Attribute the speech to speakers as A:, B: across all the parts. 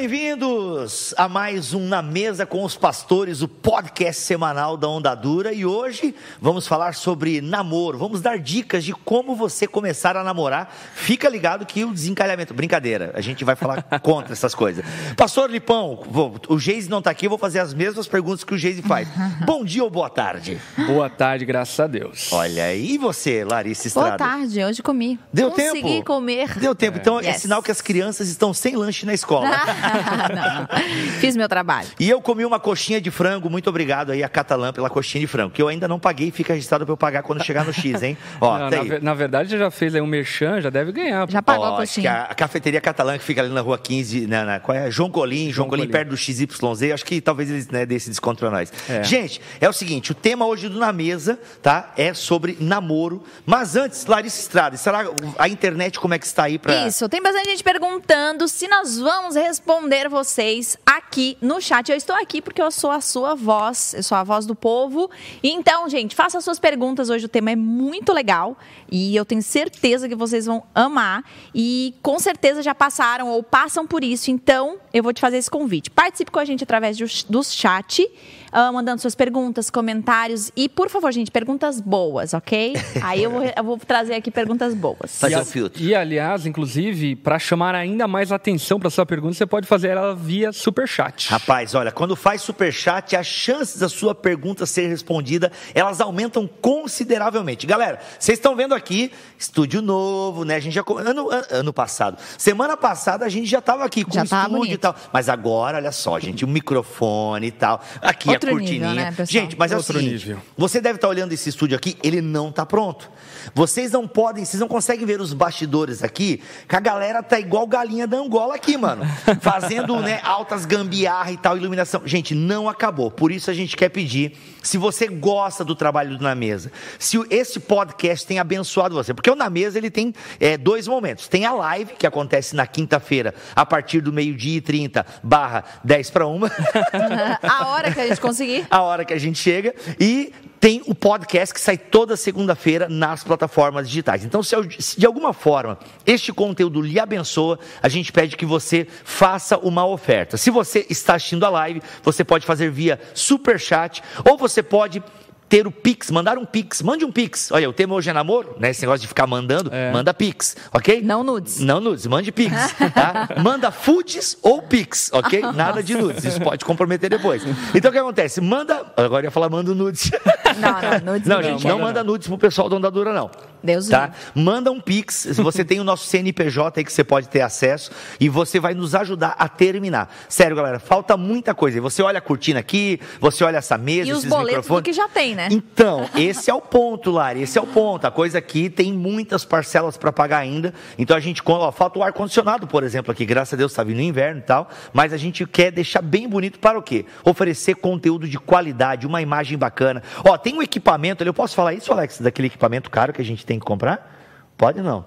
A: bem-vindo bem-vindos a mais um Na Mesa com os Pastores, o podcast semanal da Onda Dura. E hoje vamos falar sobre namoro. Vamos dar dicas de como você começar a namorar. Fica ligado que o desencalhamento. Brincadeira, a gente vai falar contra essas coisas. Pastor Lipão, vou- o Geise não está aqui, eu vou fazer as mesmas perguntas que o Geise faz. Bom dia ou boa tarde?
B: Boa tarde, graças a Deus.
A: Olha aí, e você, Larissa
C: Boa
A: Estrada?
C: tarde, hoje comi.
A: Deu
C: Consegui
A: tempo?
C: comer.
A: Deu tempo. Então é
C: Yes.
A: sinal que as crianças estão sem lanche na escola.
C: Não, Fiz meu trabalho.
A: E eu comi uma coxinha de frango, muito obrigado aí a Catalã pela coxinha de frango, que eu ainda não paguei e fica registrado para eu pagar quando chegar no X, hein? Ó,
B: Não,
A: tá
B: na, na verdade, já fez aí um merchan, já deve ganhar.
C: Já pagou
A: Ó,
C: a
A: acho que
C: coxinha.
A: a, a cafeteria catalã que fica ali na rua 15, na, na- qual é? João Colim, João,
B: João
A: Colim,
B: Colim.
A: perto do XYZ. Acho que talvez eles né, dêem esse desconto pra nós.
B: É.
A: Gente, é o seguinte: o tema hoje do Na Mesa, tá? É sobre namoro. Mas antes, Larissa Estrada, será a internet como é que está aí pra.
C: Isso, tem bastante gente perguntando se nós vamos responder vocês aqui no chat. Eu estou aqui porque eu sou a sua voz, eu sou a voz do povo. Então, gente, faça as suas perguntas. Hoje o tema é muito legal e eu tenho certeza que vocês vão amar. E com certeza já passaram ou passam por isso. Então, eu vou te fazer esse convite. Participe com a gente através do chat. Ah, mandando suas perguntas, comentários e, por favor, gente, perguntas boas, ok? Aí eu vou, eu vou trazer aqui perguntas boas.
A: Fazer
B: e,
A: o
B: a-
A: filtro.
B: e, aliás, inclusive, para chamar ainda mais atenção para sua pergunta, você pode fazer ela via superchat.
A: Rapaz, olha, quando faz superchat, as chances da sua pergunta ser respondida, elas aumentam consideravelmente. Galera, vocês estão vendo aqui, estúdio novo, né? A gente já ano, an- ano passado, semana passada a gente já estava aqui com
C: Já
A: estúdio
C: bonito.
A: e tal. Mas agora, olha só, gente, o microfone e tal, aqui
C: Outro
A: a
C: nível,
A: cortininha.
C: né,
A: gente, mas é o
B: Outro
A: seguinte,
B: nível.
A: você deve estar olhando esse estúdio aqui, ele não está pronto. Vocês não podem, vocês não conseguem ver os bastidores aqui, que a galera tá igual galinha da Angola aqui, mano. Fazendo, né, altas gambiarra e tal, iluminação. Gente, não acabou. Por isso a gente quer pedir, se você gosta do trabalho do Na Mesa, se o- esse podcast tem abençoado você, porque o Na Mesa ele tem é, dois momentos. Tem a live, que acontece na quinta-feira, a partir do meio-dia e 30, barra 10 para uma.
C: a hora que a gente conseguir.
A: a hora que a gente chega. E tem o podcast que sai toda segunda-feira nas plataformas digitais. Então, se, de alguma forma este conteúdo lhe abençoa, a gente pede que você faça uma oferta. Se você está assistindo a live, você pode fazer via Superchat ou você pode. Ter o Pix, mandar um Pix, mande um Pix. Olha, o tema hoje é namoro, né? Esse negócio de ficar mandando,
B: É.
A: manda Pix, ok?
C: Não nudes.
A: Não nudes, mande Pix, tá? Manda foods ou Pix, ok? Nada de nudes, isso pode comprometer depois. Então o que acontece? Manda, agora eu ia falar manda nudes.
C: Não, não, nudes
A: Não,
C: ninguém
A: gente,
C: quer.
A: não manda nudes pro pessoal da Ondadura, não.
C: Deus
A: tá? Manda um Pix, se você tem o nosso CNPJ aí que você pode ter acesso e você vai nos ajudar a terminar. Sério, galera, falta muita coisa. E Você olha a cortina aqui, você olha essa mesa,
C: E os
A: esses
C: boletos
A: microfones.
C: do que já tem, né?
A: Então, esse é o ponto, Lari. Esse é o ponto. A coisa aqui tem muitas parcelas para pagar ainda. Então a gente, ó, falta o ar-condicionado, por exemplo, aqui. Graças a Deus está vindo o inverno e tal. Mas a gente quer deixar bem bonito para o quê? Oferecer conteúdo de qualidade, uma imagem bacana. Ó, tem um equipamento ali. Eu posso falar isso, Alex, daquele equipamento caro que a gente tem que comprar? Pode não.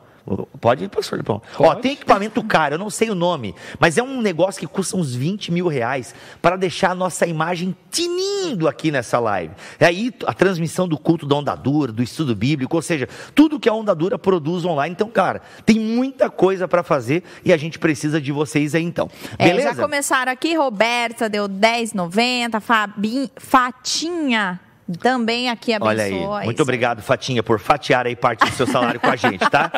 A: Pode ir, professor Lipão. Ó, tem equipamento caro, eu não sei o nome, mas é um negócio que custa uns 20 mil reais para deixar a nossa imagem tinindo aqui nessa live. E aí a transmissão do culto da Onda Dura, do estudo bíblico, ou seja, tudo que a Onda Dura produz online. Então, cara, tem muita coisa para fazer e a gente precisa de vocês aí então.
C: É,
A: Beleza?
C: já começaram aqui, Roberta deu 10,90, Fabin, Fatinha também aqui
A: Olha
C: abençoa.
A: aí, muito
C: Isso
A: obrigado, Fatinha, por fatiar aí parte do seu salário com a gente, tá?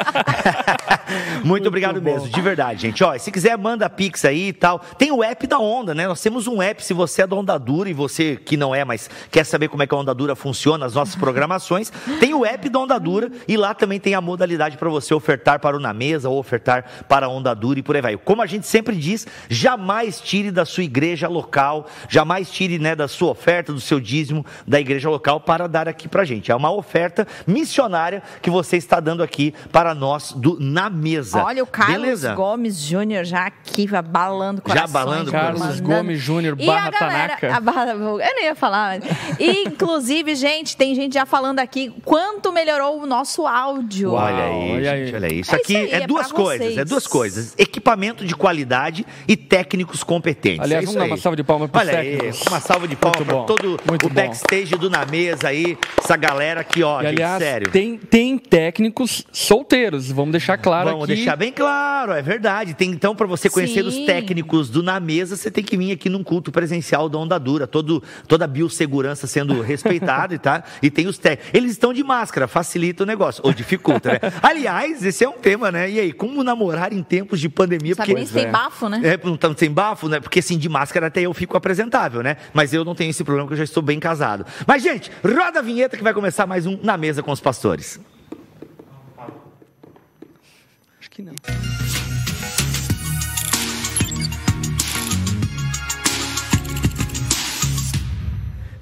A: muito, obrigado
B: bom.
A: mesmo, de verdade, gente. Ó, se quiser, manda Pix aí e tal. Tem o app da Onda, né? Nós temos um app, se você é da Onda Dura e você que não é, mas quer saber como é que a Onda Dura funciona, as nossas programações, tem o app da Onda Dura e lá também tem a modalidade para você ofertar para o Na Mesa ou ofertar para a Onda Dura e por aí vai. Como a gente sempre diz, jamais tire da sua igreja local, jamais tire né, da sua oferta, do seu dízimo da igreja local para dar aqui para gente. É uma oferta missionária que você está dando aqui para nós do Na Mesa.
C: Olha o Carlos
A: Beleza?
C: Gomes Júnior já aqui abalando
A: Já
C: corações.
A: abalando
B: Carlos
C: mandando.
B: Gomes Júnior
C: E
B: barra
C: a galera,
B: Tanaka.
C: a barra- eu não ia falar. mas- E, inclusive, gente, tem gente já falando aqui quanto melhorou o nosso áudio.
B: Uau.
A: Olha aí,
B: olha
A: gente,
B: aí.
A: olha aí. Isso
C: É
A: aqui
C: isso aí,
A: é,
C: é
A: duas coisas,
C: vocês.
A: é duas coisas. Equipamento de qualidade e técnicos competentes.
B: Aliás,
A: é
B: vamos
A: isso
B: dar
A: aí.
B: uma salva de palmas pros
A: Olha aí, uma salva de palmas para todo
B: muito
A: o
B: bom.
A: backstage do Na Mesa aí, essa galera aqui, ó,
B: E,
A: gente,
B: aliás,
A: sério.
B: tem, tem técnicos solteiros, vamos deixar claro aqui.
A: Vamos deixar bem claro, é verdade. Tem, então, para você conhecer
C: Sim.
A: os técnicos do Na Mesa, você tem que vir aqui num culto presencial da Onda Dura. Todo, toda a biossegurança sendo respeitada, e tá? E tem os técnicos. Eles estão de máscara, facilita o negócio. Ou dificulta, né? Aliás, esse é um tema, né? E aí, como namorar em tempos de pandemia?
C: Sabe nem se tem
B: é.
C: bafo, né?
A: É, não estamos sem bafo, né? Porque assim, de máscara até eu fico apresentável, né? Mas eu não tenho esse problema porque eu já estou bem casado. Mas, gente, roda a vinheta que vai começar mais um Na Mesa com os Pastores.
B: Acho que não.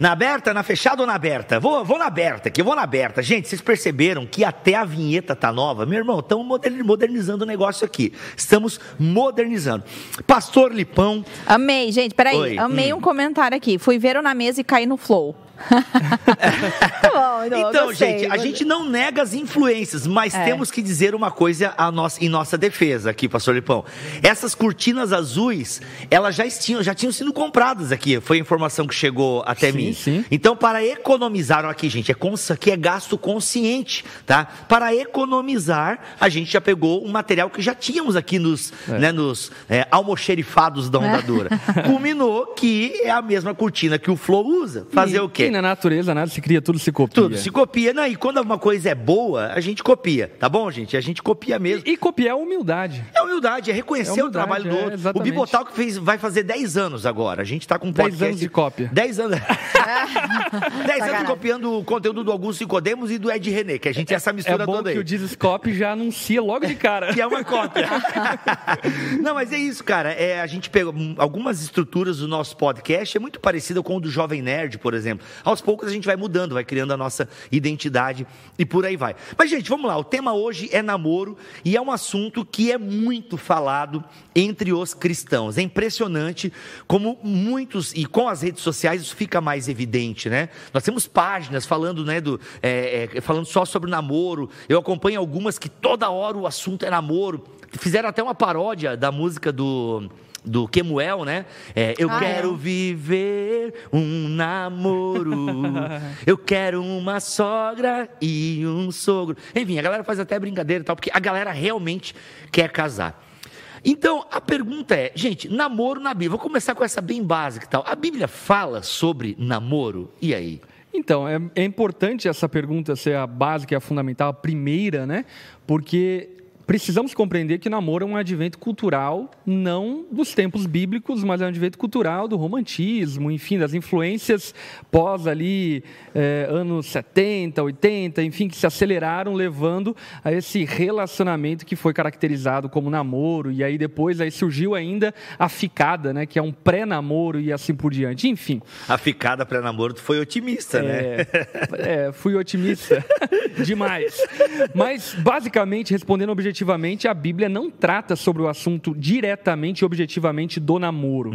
A: Na aberta, na fechada ou na aberta? Vou, vou na aberta, que eu vou na aberta. Gente, vocês perceberam que até a vinheta tá nova? Meu irmão, estamos modernizando o negócio aqui. Estamos modernizando. Pastor Lipão,
C: Amei, gente, peraí.
A: Oi,
C: Amei
A: hum.
C: um comentário aqui. Fui ver o na mesa e caí no flow. tá bom, então,
A: Então,
C: gostei,
A: gente, a
C: gostei.
A: gente não nega as influências, mas
C: É.
A: temos que dizer uma coisa a nossa- em nossa defesa aqui, pastor Lipão. Essas cortinas azuis, elas já tinham, já tinham sido compradas aqui. Foi a informação que chegou até
B: Sim,
A: mim.
B: sim.
A: Então, para economizar, aqui, gente, é isso aqui é gasto consciente, tá? Para economizar, a gente já pegou um material que já tínhamos aqui nos, né, nos é, almoxerifados da ondadura. Culminou que é a mesma cortina que o Flow usa. Fazer
B: E-
A: o quê?
B: Na natureza nada se cria, tudo se copia.
A: Tudo se copia, né? E quando uma coisa é boa, a gente copia, tá bom, gente? A gente copia mesmo.
B: E, e copiar é humildade.
A: É humildade, é reconhecer
B: É
A: o
B: humildade,
A: trabalho do
B: é,
A: outro. o
B: exatamente.
A: Bibotal que fez, vai fazer 10 anos agora. A gente tá com um
B: 10
A: podcast.
B: anos de cópia.
A: 10 anos. 10 anos copiando o conteúdo do Augusto Nicodemos e do Ed René, que a gente tem essa
B: É
A: mistura
B: bom
A: toda
B: que
A: aí.
B: o Dizescope já anuncia logo de cara.
A: Que é uma cópia. Não, mas é isso, cara. É, a gente pegou hum, algumas estruturas do nosso podcast, é muito parecida com o do Jovem Nerd, por exemplo. Aos poucos a gente vai mudando, vai criando a nossa identidade e por aí vai. Mas, gente, vamos lá. O tema hoje é namoro e é um assunto que é muito falado entre os cristãos. É impressionante como muitos, e com as redes sociais isso fica mais evidente, né? Nós temos páginas falando, né, do, é, é, falando só sobre namoro. Eu acompanho algumas que toda hora o assunto é namoro. Fizeram até uma paródia da música do do Kemuel, né? É, eu
C: Ah,
A: quero
C: é?
A: viver um namoro. eu quero uma sogra e um sogro. Enfim, a galera faz até brincadeira e tal, porque a galera realmente quer casar. Então, a pergunta é, gente, namoro na Bíblia. Vou começar com essa bem básica e tal. A Bíblia fala sobre namoro? E aí?
B: Então, é, é importante essa pergunta ser a básica e a fundamental, a primeira, né? Porque precisamos compreender que o namoro é um advento cultural, não dos tempos bíblicos, mas é um advento cultural do romantismo, enfim, das influências pós ali eh, anos 70, 80, enfim, que se aceleraram levando a esse relacionamento que foi caracterizado como namoro, e aí depois aí surgiu ainda a ficada, né? Que é um pré-namoro e assim por diante. Enfim,
A: A ficada pré-namoro, tu foi otimista, né?
B: é, é, fui otimista demais. Mas, basicamente, respondendo objetivamente, a Bíblia não trata sobre o assunto diretamente e objetivamente do namoro.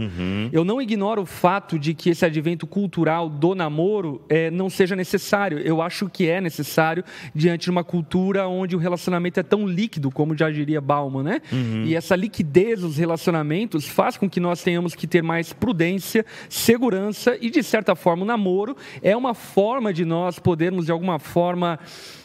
B: Eu não ignoro o fato de que esse advento cultural do namoro é, não seja necessário. Eu acho que é necessário diante de uma cultura onde o relacionamento é tão líquido, como já diria Bauman, né? E essa liquidez dos relacionamentos faz com que nós tenhamos que ter mais prudência, segurança e, de certa forma, o namoro é uma forma de nós podermos, de alguma forma,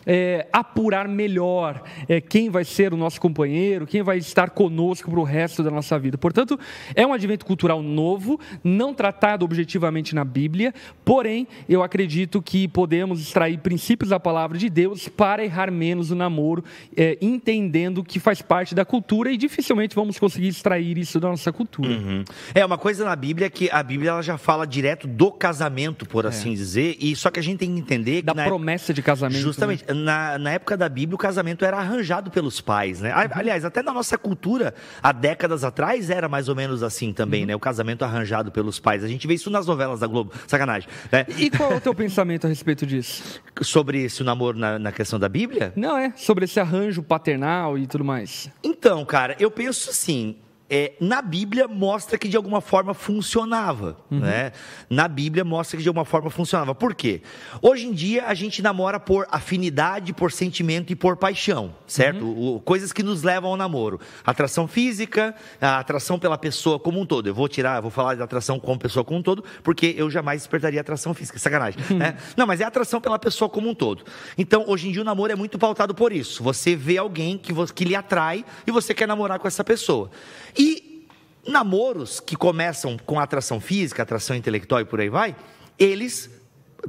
B: é, apurar melhor é, quem vai ser o nosso companheiro, quem vai estar conosco para o resto da nossa vida. Portanto, é um advento cultural novo, não tratado objetivamente na Bíblia, porém, eu acredito que podemos extrair princípios da palavra de Deus para errar menos o namoro, é, entendendo que faz parte da cultura e dificilmente vamos conseguir extrair isso da nossa cultura.
A: Uhum. É uma coisa na Bíblia que a Bíblia ela já fala direto do casamento, por assim dizer, e só que a gente tem que entender que
B: Da promessa de casamento. né?
A: Na, na época da Bíblia, o casamento era arranjado pelos pais, né? A- Aliás, até na nossa cultura, há décadas atrás, era mais ou menos assim também, né? O casamento arranjado pelos pais. A gente vê isso nas novelas da Globo. Sacanagem. Né?
B: E qual é o teu pensamento a respeito disso?
A: Sobre esse namoro na, na questão da Bíblia?
B: Não é sobre esse arranjo paternal e tudo mais.
A: Então, cara, eu penso assim. É, na Bíblia mostra que de alguma forma funcionava.
B: Uhum.
A: Né? Na Bíblia mostra que de alguma forma funcionava. Por quê? Hoje em dia a gente namora por afinidade, por sentimento e por paixão, certo?
B: Uhum.
A: O- coisas que nos levam ao namoro. Atração física, a atração pela pessoa como um todo. Eu vou tirar, vou falar de atração como pessoa como um todo, porque eu jamais despertaria atração física. Sacanagem. né? Não, mas é atração pela pessoa como um todo. Então, hoje em dia o namoro é muito pautado por isso. Você vê alguém que, que lhe atrai e você quer namorar com essa pessoa. E namoros que começam com atração física, atração intelectual e por aí vai, eles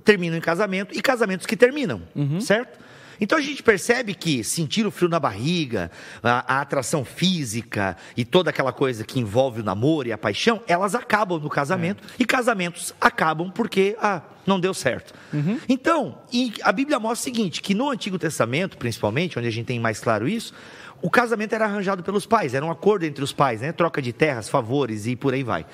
A: terminam em casamento e casamentos que terminam, certo? Então a gente percebe que sentir o frio na barriga, a, a atração física e toda aquela coisa que envolve o namoro e a paixão, elas acabam no casamento e casamentos acabam porque ah, não deu certo. Então, e a Bíblia mostra o seguinte, que no Antigo Testamento, principalmente, onde a gente tem mais claro isso, o casamento era arranjado pelos pais, era um acordo entre os pais, né? Troca de terras, favores e por aí vai.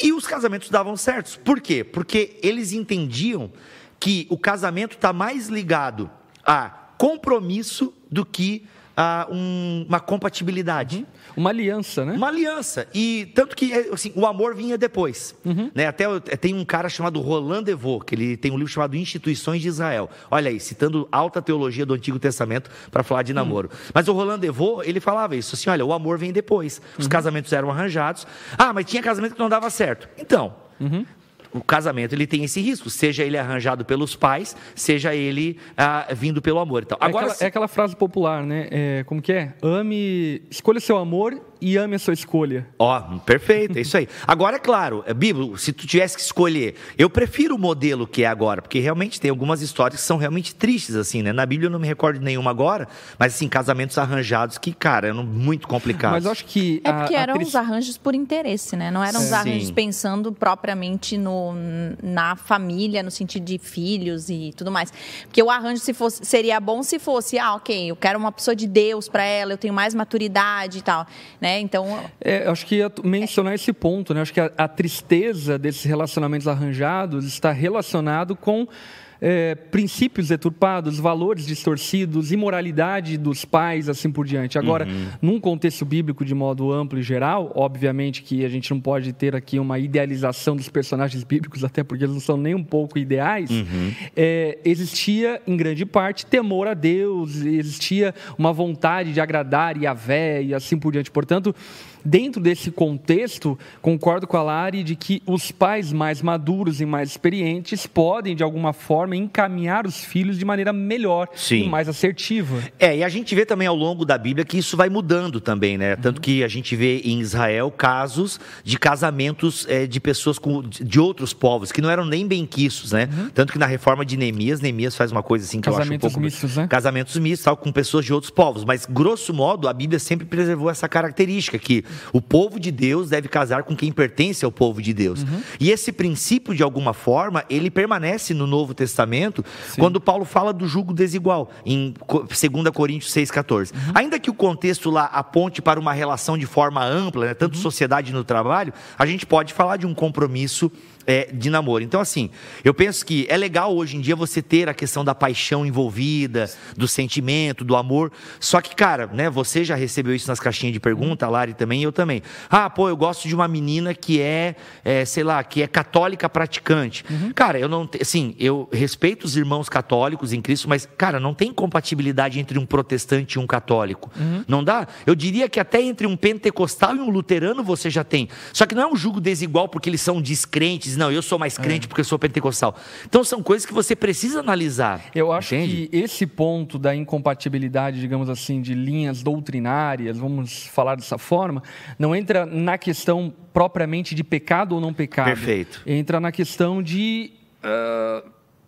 A: E os casamentos davam certos. Por quê? Porque eles entendiam que o casamento está mais ligado a compromisso do que a um- uma compatibilidade.
B: Uma aliança, né?
A: Uma aliança. E tanto que assim, o amor vinha depois. Né? Até eu- tem um cara chamado Roland Devaux, que ele tem um livro chamado Instituições de Israel. Olha aí, citando alta teologia do Antigo Testamento para falar de namoro. Mas o Roland Devaux, ele falava isso, assim, olha, o amor vem depois. Os casamentos eram arranjados. Ah, mas tinha casamento que não dava certo. Então, o casamento ele tem esse risco, seja ele arranjado pelos pais, seja ele ah, vindo pelo amor. Então,
B: É
A: agora
B: aquela, é aquela frase popular, né? É, como que é? Ame, escolha seu amor e ame a sua escolha.
A: Ó, perfeito, é isso aí. Agora, é claro, é, Bíblia, se tu tivesse que escolher, eu prefiro o modelo que é agora, porque realmente tem algumas histórias que são realmente tristes, assim, né? Na Bíblia eu não me recordo de nenhuma agora, mas assim, casamentos arranjados que, cara, é muito complicado.
B: Mas eu acho que.
C: É porque
B: a
C: eram
B: tris-
C: os arranjos por interesse, né? Não eram os
A: Sim.
C: arranjos pensando propriamente no, na família, no sentido de filhos e tudo mais. Porque o arranjo se fosse, seria bom se fosse, ah, ok, eu quero uma pessoa de Deus para ela, eu tenho mais maturidade e tal, né? Então,
B: É, acho que ia mencionar esse ponto, né? Acho que a, a tristeza desses relacionamentos arranjados está relacionado com é, princípios deturpados, valores distorcidos, imoralidade dos pais, assim por diante. Agora, num contexto bíblico de modo amplo e geral, obviamente que a gente não pode ter aqui uma idealização dos personagens bíblicos, até porque eles não são nem um pouco ideais. É, existia, em grande parte, temor a Deus, existia uma vontade de agradar Yahvé e assim por diante. Portanto, Dentro desse contexto, concordo com a Lari de que os pais mais maduros e mais experientes podem, de alguma forma, encaminhar os filhos de maneira melhor
A: Sim.
B: e mais assertiva.
A: É, e a gente vê também ao longo da Bíblia que isso vai mudando também, né? Tanto que a gente vê em Israel casos de casamentos é, de pessoas com, de outros povos, que não eram nem benquiços, né? Tanto que na reforma de Neemias, Neemias faz uma coisa assim que eu acho um
B: Casamentos
A: pouco...
B: mistos, né?
A: Casamentos mistos, tal, com pessoas de outros povos. Mas, grosso modo, a Bíblia sempre preservou essa característica, que o povo de Deus deve casar com quem pertence ao povo de Deus. E esse princípio, de alguma forma, ele permanece no Novo Testamento, quando Paulo fala do jugo desigual, em Co- 2 Coríntios 6,14. Ainda que o contexto lá aponte para uma relação de forma ampla, né, tanto sociedade no trabalho, a gente pode falar de um compromisso é, de namoro. Então, assim, eu penso que é legal hoje em dia você ter a questão da paixão envolvida, do sentimento, do amor. Só que, cara, né, você já recebeu isso nas caixinhas de pergunta, a Lari também, eu também. Ah, pô, eu gosto de uma menina que é, é, sei lá, que é católica praticante. Cara, eu não, assim, eu respeito os irmãos católicos em Cristo, mas, cara, não tem compatibilidade entre um protestante e um católico. Não dá? Eu diria que até entre um pentecostal e um luterano você já tem. Só que não é um julgo desigual porque eles são descrentes. Não, eu sou mais crente porque eu sou pentecostal. Então são coisas que você precisa analisar.
B: Eu acho
A: entende?
B: que esse ponto da incompatibilidade, digamos assim, de linhas doutrinárias, vamos falar dessa forma, não entra na questão propriamente de pecado ou não pecado.
A: Perfeito.
B: Entra na questão de ah,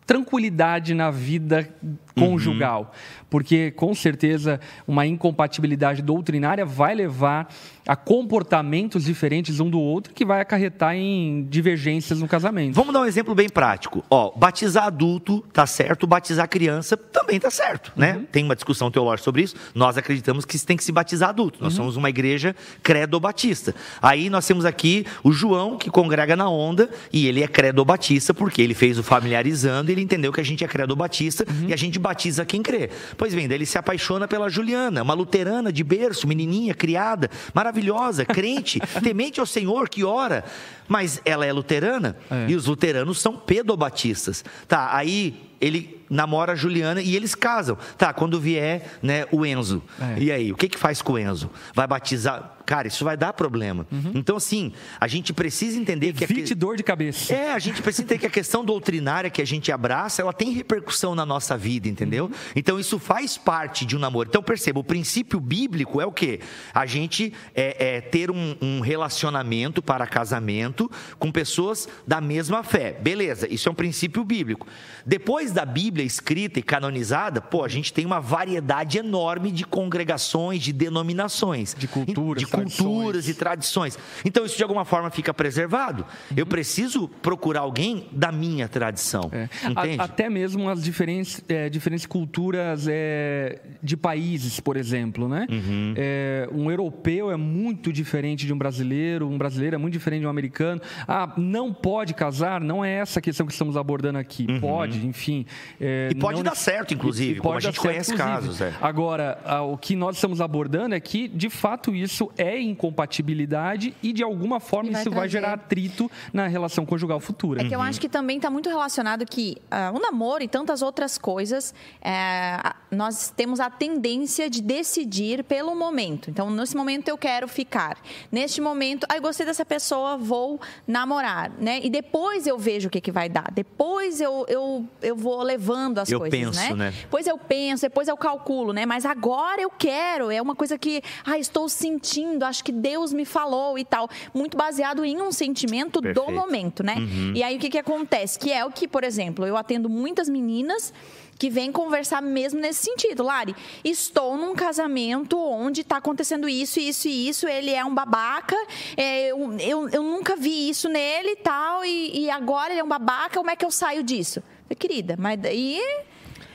B: tranquilidade na vida
A: Uhum.
B: conjugal. Porque, com certeza, uma incompatibilidade doutrinária vai levar a comportamentos diferentes um do outro que vai acarretar em divergências no casamento.
A: Vamos dar um exemplo bem prático. Ó, batizar adulto tá certo, batizar criança também tá certo, né?
B: Uhum.
A: Tem uma discussão teológica sobre isso. Nós acreditamos que tem que se batizar adulto.
B: Uhum.
A: Nós somos uma igreja credo-batista. Aí nós temos aqui o João que congrega na onda e ele é credo-batista porque ele fez o familiarizando, e ele entendeu que a gente é credo-batista
B: Uhum.
A: e a gente batiza quem crê. Pois bem, daí ele se apaixona pela Juliana, uma luterana de berço, menininha, criada, maravilhosa, crente, temente ao Senhor, que ora. Mas ela é luterana é. e os luteranos são pedobatistas. Tá, aí ele namora a Juliana e eles casam. Tá, quando vier né, o Enzo. É. E aí, o que, que faz com o Enzo? Vai batizar? Cara, isso vai dar problema. Uhum. Então, assim, a gente precisa entender
B: Evite que. Evite dor de cabeça.
A: É, a gente precisa entender que a questão doutrinária que a gente abraça, ela tem repercussão na nossa vida, entendeu? Uhum. Então, isso faz parte de um namoro. Então, perceba, o princípio bíblico é o quê? A gente é, é ter um, um relacionamento para casamento com pessoas da mesma fé. Beleza, isso é um princípio bíblico. Depois da Bíblia escrita e canonizada, pô, a gente tem uma variedade enorme de congregações, de denominações.
B: De culturas.
A: De culturas e tradições. Então, isso de alguma forma fica preservado. Uhum. Eu preciso procurar alguém da minha tradição. É. Entende?
B: A, até mesmo as diferentes, é, diferentes culturas é, de países, por exemplo, né? Uhum. É, um europeu é muito diferente de um brasileiro, um brasileiro é muito diferente de um americano. Ah, não pode casar? Não é essa a questão que estamos abordando aqui. Uhum. Pode, enfim.
A: É, e pode dar certo, inclusive, como a gente conhece certo, casos. É.
B: Agora, o que nós estamos abordando é que, de fato, isso é incompatibilidade e, de alguma forma, vai isso trazer. vai gerar atrito na relação conjugal futura.
C: É que eu acho que também está muito relacionado que uh, o namoro e tantas outras coisas, uh, nós temos a tendência de decidir pelo momento. Então, nesse momento eu quero ficar. Neste momento, aí ah, gostei dessa pessoa, vou namorar, né? E depois eu vejo o que, que vai dar. Depois eu, eu, eu vou levando as
A: eu
C: coisas,
A: penso,
C: né?
A: né?
C: Depois eu penso, depois eu calculo, né? Mas agora eu quero. É uma coisa que, ah, estou sentindo, acho que Deus me falou e tal. Muito baseado em um sentimento Perfeito. do momento, né? Uhum. E aí o que, que acontece? Que é o que, por exemplo, eu atendo muitas meninas que vem conversar mesmo nesse sentido. Lari, estou num casamento onde está acontecendo isso, isso e isso, ele é um babaca, é, eu, eu, eu, nunca vi isso nele e tal, e, e agora ele é um babaca, como é que eu saio disso? Querida, mas daí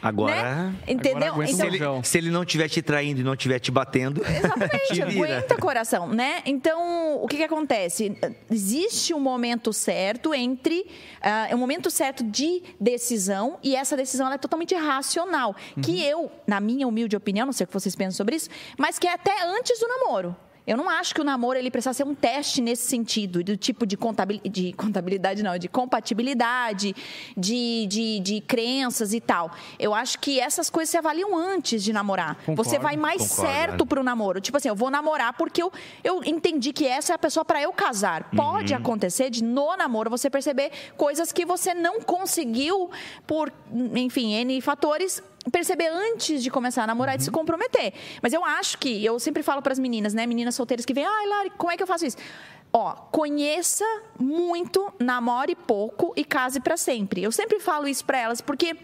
A: Agora,
C: né? entendeu?
A: Agora então, se, ele, se ele não estiver te traindo e não estiver te batendo,
C: exatamente, te aguenta coração, né? Então, o que, que acontece? Existe um momento certo entre uh, um momento certo de decisão e essa decisão é totalmente racional, uhum. que eu, na minha humilde opinião, não sei o que vocês pensam sobre isso, mas que é até antes do namoro. Eu não acho que o namoro ele precisa ser um teste nesse sentido, do tipo de contabilidade, de contabilidade não, de compatibilidade, de, de, de crenças e tal. Eu acho que essas coisas se avaliam antes de namorar. Concordo, Você vai mais concordo, certo para o namoro. Tipo assim, eu vou namorar porque eu, eu entendi que essa é a pessoa para eu casar. Pode uhum. acontecer de no namoro você perceber coisas que você não conseguiu por, enfim, N fatores perceber antes de começar a namorar uhum. e se comprometer. Mas eu acho que, eu sempre falo para as meninas, né, meninas solteiras que vêm, ai, Lari, como é que eu faço isso? Ó, conheça muito, namore pouco e case para sempre. Eu sempre falo isso para elas porque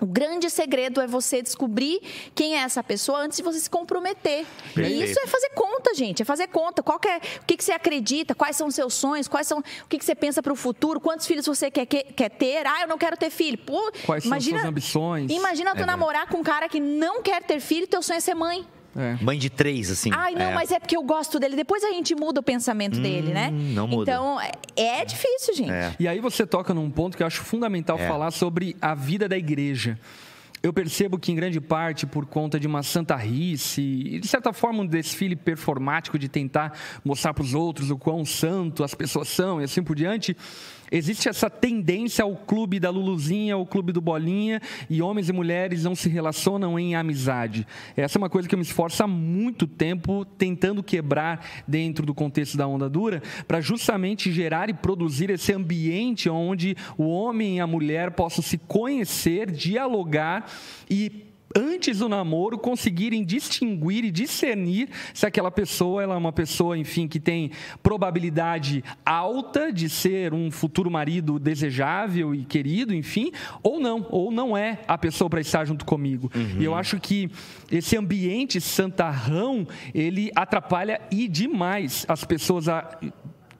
C: o grande segredo é você descobrir quem é essa pessoa antes de você se comprometer. Perfeito. E isso é fazer conta, gente. É fazer conta. Qual é, o que, que você acredita? Quais são os seus sonhos? Quais são, o que, que você pensa para o futuro? Quantos filhos você quer, quer, quer, ter? Ah, eu não quero ter filho. Pô,
B: quais imagina, são suas ambições?
C: Imagina tu é, namorar com um cara que não quer ter filho e teu sonho é ser mãe.
A: É. Mãe de três, assim.
C: Ai, não, é. mas é porque eu gosto dele. Depois a gente muda o pensamento hum, dele, né?
A: Não muda.
C: Então, é, é difícil, gente. É.
B: E aí você toca num ponto que eu acho fundamental é. falar sobre a vida da igreja eu percebo que, em grande parte, por conta de uma santarrice e, de certa forma, um desfile performático de tentar mostrar para os outros o quão santo as pessoas são e assim por diante, existe essa tendência ao clube da Luluzinha, ao clube do Bolinha, e homens e mulheres não se relacionam em amizade. Essa é uma coisa que eu me esforço há muito tempo tentando quebrar dentro do contexto da onda dura, para justamente gerar e produzir esse ambiente onde o homem e a mulher possam se conhecer, dialogar e antes do namoro, conseguirem distinguir e discernir se aquela pessoa ela é uma pessoa, enfim, que tem probabilidade alta de ser um futuro marido desejável e querido, enfim, ou não, ou não é a pessoa para estar junto comigo. Uhum. E eu acho que esse ambiente santarrão, ele atrapalha e demais as pessoas a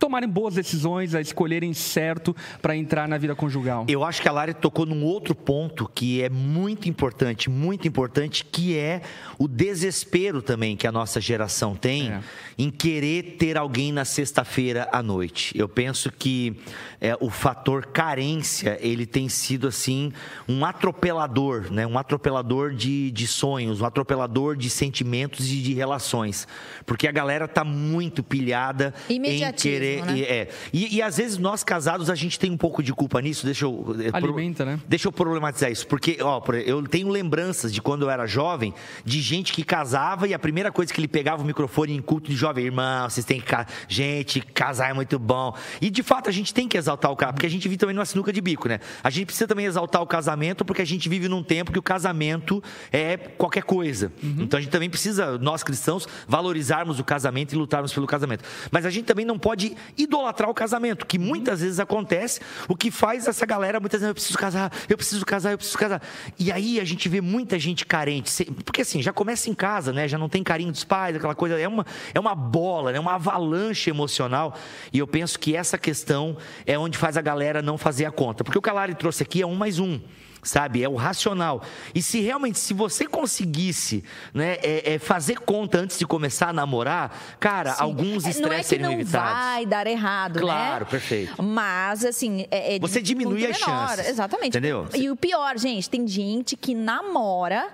B: tomarem boas decisões, a escolherem certo para entrar na vida conjugal.
A: Eu acho que a Lari tocou num outro ponto que é muito importante, muito importante, que é o desespero também que a nossa geração tem é. em querer ter alguém na sexta-feira à noite. Eu penso que é, o fator carência ele tem sido assim um atropelador, né? Um atropelador de, de sonhos, um atropelador de sentimentos e de relações, porque a galera tá muito pilhada em querer
C: né?
A: é. E, e, às vezes nós casados a gente tem um pouco de culpa nisso. Deixa eu
B: é, alimenta, né?
A: Deixa eu problematizar isso, porque ó, eu tenho lembranças de quando eu era jovem de gente que casava e a primeira coisa que ele pegava o microfone em culto de jovem, irmão, vocês têm que gente casar é muito bom. E de fato a gente tem que exaltar exaltar o casamento, porque a gente vive também numa sinuca de bico, né? A gente precisa também exaltar o casamento, porque a gente vive num tempo que o casamento é qualquer coisa. Uhum. Então a gente também precisa, nós cristãos, valorizarmos o casamento e lutarmos pelo casamento. Mas a gente também não pode idolatrar o casamento, que muitas vezes acontece, o que faz essa galera, muitas vezes, eu preciso casar, eu preciso casar, eu preciso casar. E aí a gente vê muita gente carente, porque assim, já começa em casa, né? Já não tem carinho dos pais, aquela coisa, é uma, é uma bola, né? uma avalanche emocional. E eu penso que essa questão é onde faz a galera não fazer a conta. Porque o que a Lari trouxe aqui é um mais um sabe? É o racional. E se realmente, se você conseguisse né, é, é fazer conta antes de começar a namorar, cara, Sim. alguns estresses
C: é, não é que
A: seriam
C: não
A: evitados.
C: vai dar errado,
A: Claro,
C: né?
A: perfeito.
C: Mas, assim... É,
A: é você diminui as chances.
C: Exatamente.
A: Entendeu?
C: E o pior, gente, tem gente que namora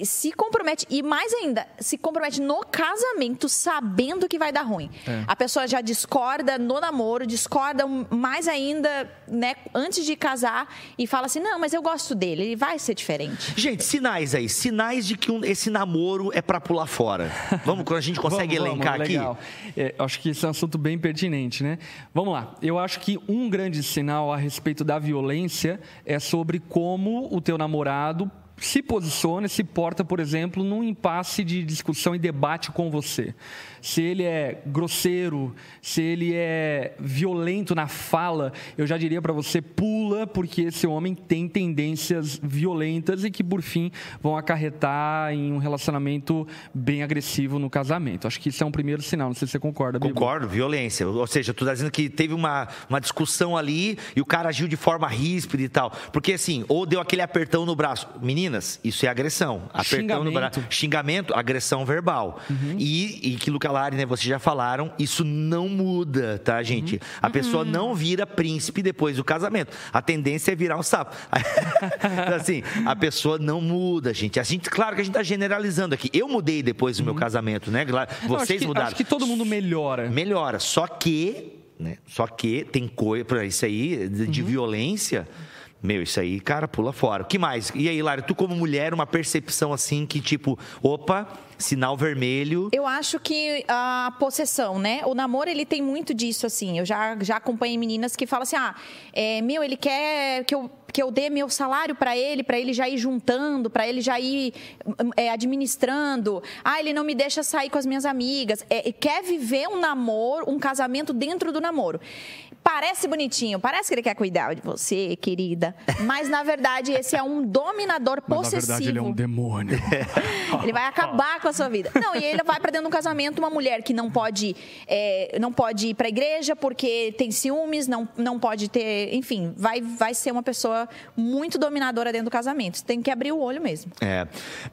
C: se compromete, e mais ainda, se compromete no casamento sabendo que vai dar ruim. É. A pessoa já discorda no namoro, discorda mais ainda, né, antes de casar e fala assim: não, mas eu gosto dele, ele vai ser diferente.
A: Gente, sinais aí, sinais de que um, esse namoro é para pular fora. Vamos, quando a gente consegue vamos, elencar
B: vamos,
A: aqui.
B: Legal. É, acho que esse é um assunto bem pertinente, né? Vamos lá. Eu acho que um grande sinal a respeito da violência é sobre como o teu namorado se posiciona, se porta, por exemplo, num impasse de discussão e debate com você se ele é grosseiro, se ele é violento na fala, eu já diria para você pula, porque esse homem tem tendências violentas e que por fim vão acarretar em um relacionamento bem agressivo no casamento. Acho que isso é um primeiro sinal, não sei se você concorda.
A: Concordo, violência. Ou seja, tu está dizendo que teve uma, uma discussão ali e o cara agiu de forma ríspida e tal. Porque assim, ou deu aquele apertão no braço. Meninas, isso é agressão. No braço. Xingamento, agressão verbal. Uhum. E, e que Lari, né, vocês já falaram, isso não muda, tá, gente? A pessoa não vira príncipe depois do casamento. A tendência é virar um sapo. então, assim, a pessoa não muda, gente. A gente, claro que a gente tá generalizando aqui. Eu mudei depois do meu uhum. casamento, né? Vocês
B: que,
A: mudaram.
B: Acho que todo mundo melhora.
A: Melhora. Só que, né? Só que tem coisa isso aí de, de uhum. violência. Meu, isso aí, cara, pula fora. O que mais? E aí, Lara, tu como mulher, uma percepção assim que tipo, opa, sinal vermelho.
C: Eu acho que a possessão, né? O namoro, ele tem muito disso, assim. Eu já, já acompanhei meninas que falam assim, ah, é, meu, ele quer que eu que eu dê meu salário para ele, para ele já ir juntando, para ele já ir é, administrando. Ah, ele não me deixa sair com as minhas amigas. É, quer viver um namoro, um casamento dentro do namoro. Parece bonitinho, parece que ele quer cuidar de você, querida. Mas na verdade esse é um dominador Mas, possessivo. Na
B: verdade ele é um demônio.
C: ele vai acabar com a sua vida. Não, e ele vai para dentro do casamento uma mulher que não pode, é, não pode ir para a igreja porque tem ciúmes, não, não pode ter, enfim, vai, vai ser uma pessoa muito dominadora dentro do casamento. Você tem que abrir o olho mesmo.
A: É.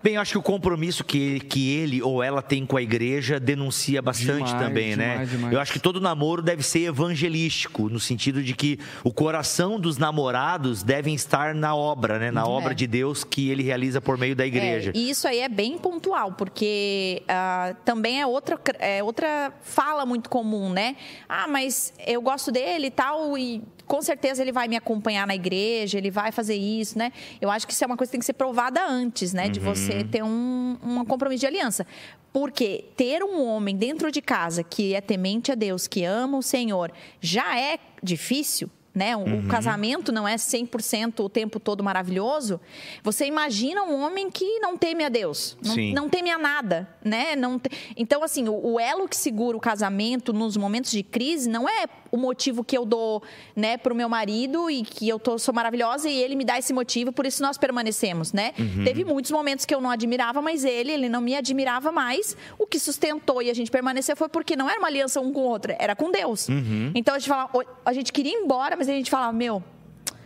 A: Bem, eu acho que o compromisso que, que ele ou ela tem com a igreja denuncia bastante demais, também, né? demais, né? Demais. Eu acho que todo namoro deve ser evangelístico no sentido de que o coração dos namorados devem estar na obra, né? Na é. obra de Deus que ele realiza por meio da igreja.
C: É, e isso aí é bem pontual, porque uh, também é outra, é outra fala muito comum, né? Ah, mas eu gosto dele e tal, e com certeza ele vai me acompanhar na igreja, ele vai fazer isso, né? Eu acho que isso é uma coisa que tem que ser provada antes, né? De você uhum. ter um, um compromisso de aliança. Porque ter um homem dentro de casa que é temente a Deus, que ama o Senhor, já é difícil, né? O uhum. casamento não é 100% o tempo todo maravilhoso. Você imagina um homem que não teme a Deus, não, não teme a nada, né? Não te... Então, assim, o, o, elo que segura o casamento nos momentos de crise não é o motivo que eu dou, né, pro meu marido e que eu tô, sou maravilhosa e ele me dá esse motivo, por isso nós permanecemos, né?
A: Uhum.
C: Teve muitos momentos que eu não admirava mais ele, ele não me admirava mais. O que sustentou e a gente permaneceu foi porque não era uma aliança um com o outro, era com Deus.
A: Uhum.
C: Então a gente falava, a gente queria ir embora, mas a gente falava, meu,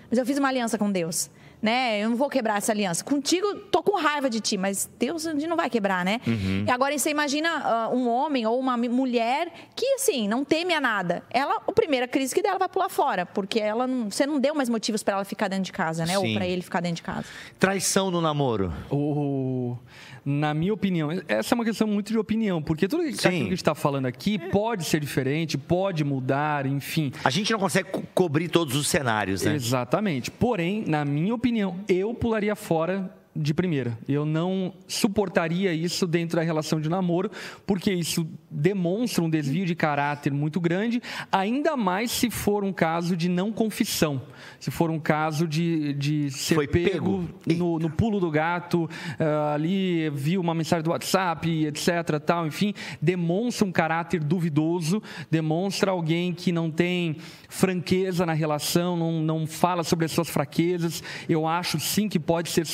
C: mas eu fiz uma aliança com Deus. Né? Eu não vou quebrar essa aliança. Contigo, tô com raiva de ti, mas Deus a gente não vai quebrar, né?
A: Uhum.
C: E agora você imagina uh, um homem ou uma mulher que, assim, não teme a nada. Ela, a primeira crise que dela vai pular fora, porque ela não, você não deu mais motivos para ela ficar dentro de casa, né? Ou
A: Sim.
C: para ele ficar dentro de casa.
A: Traição no namoro.
B: O- na minha opinião, essa é uma questão muito de opinião, porque tudo aquilo que a gente está falando aqui pode ser diferente, pode mudar, enfim.
A: A gente não consegue co- cobrir todos os cenários, né?
B: Exatamente. Porém, na minha opinião, eu pularia fora de primeira. Eu não suportaria isso dentro da relação de namoro, porque isso demonstra um desvio de caráter muito grande, ainda mais se for um caso de não confissão. Se for um caso de, de ser
A: Foi
B: pego,
A: pego.
B: no, no pulo do gato, ah, ali viu uma mensagem do WhatsApp, etc. Tal, enfim, demonstra um caráter duvidoso, demonstra alguém que não tem franqueza na relação, não, não fala sobre as suas fraquezas. Eu acho sim que pode ser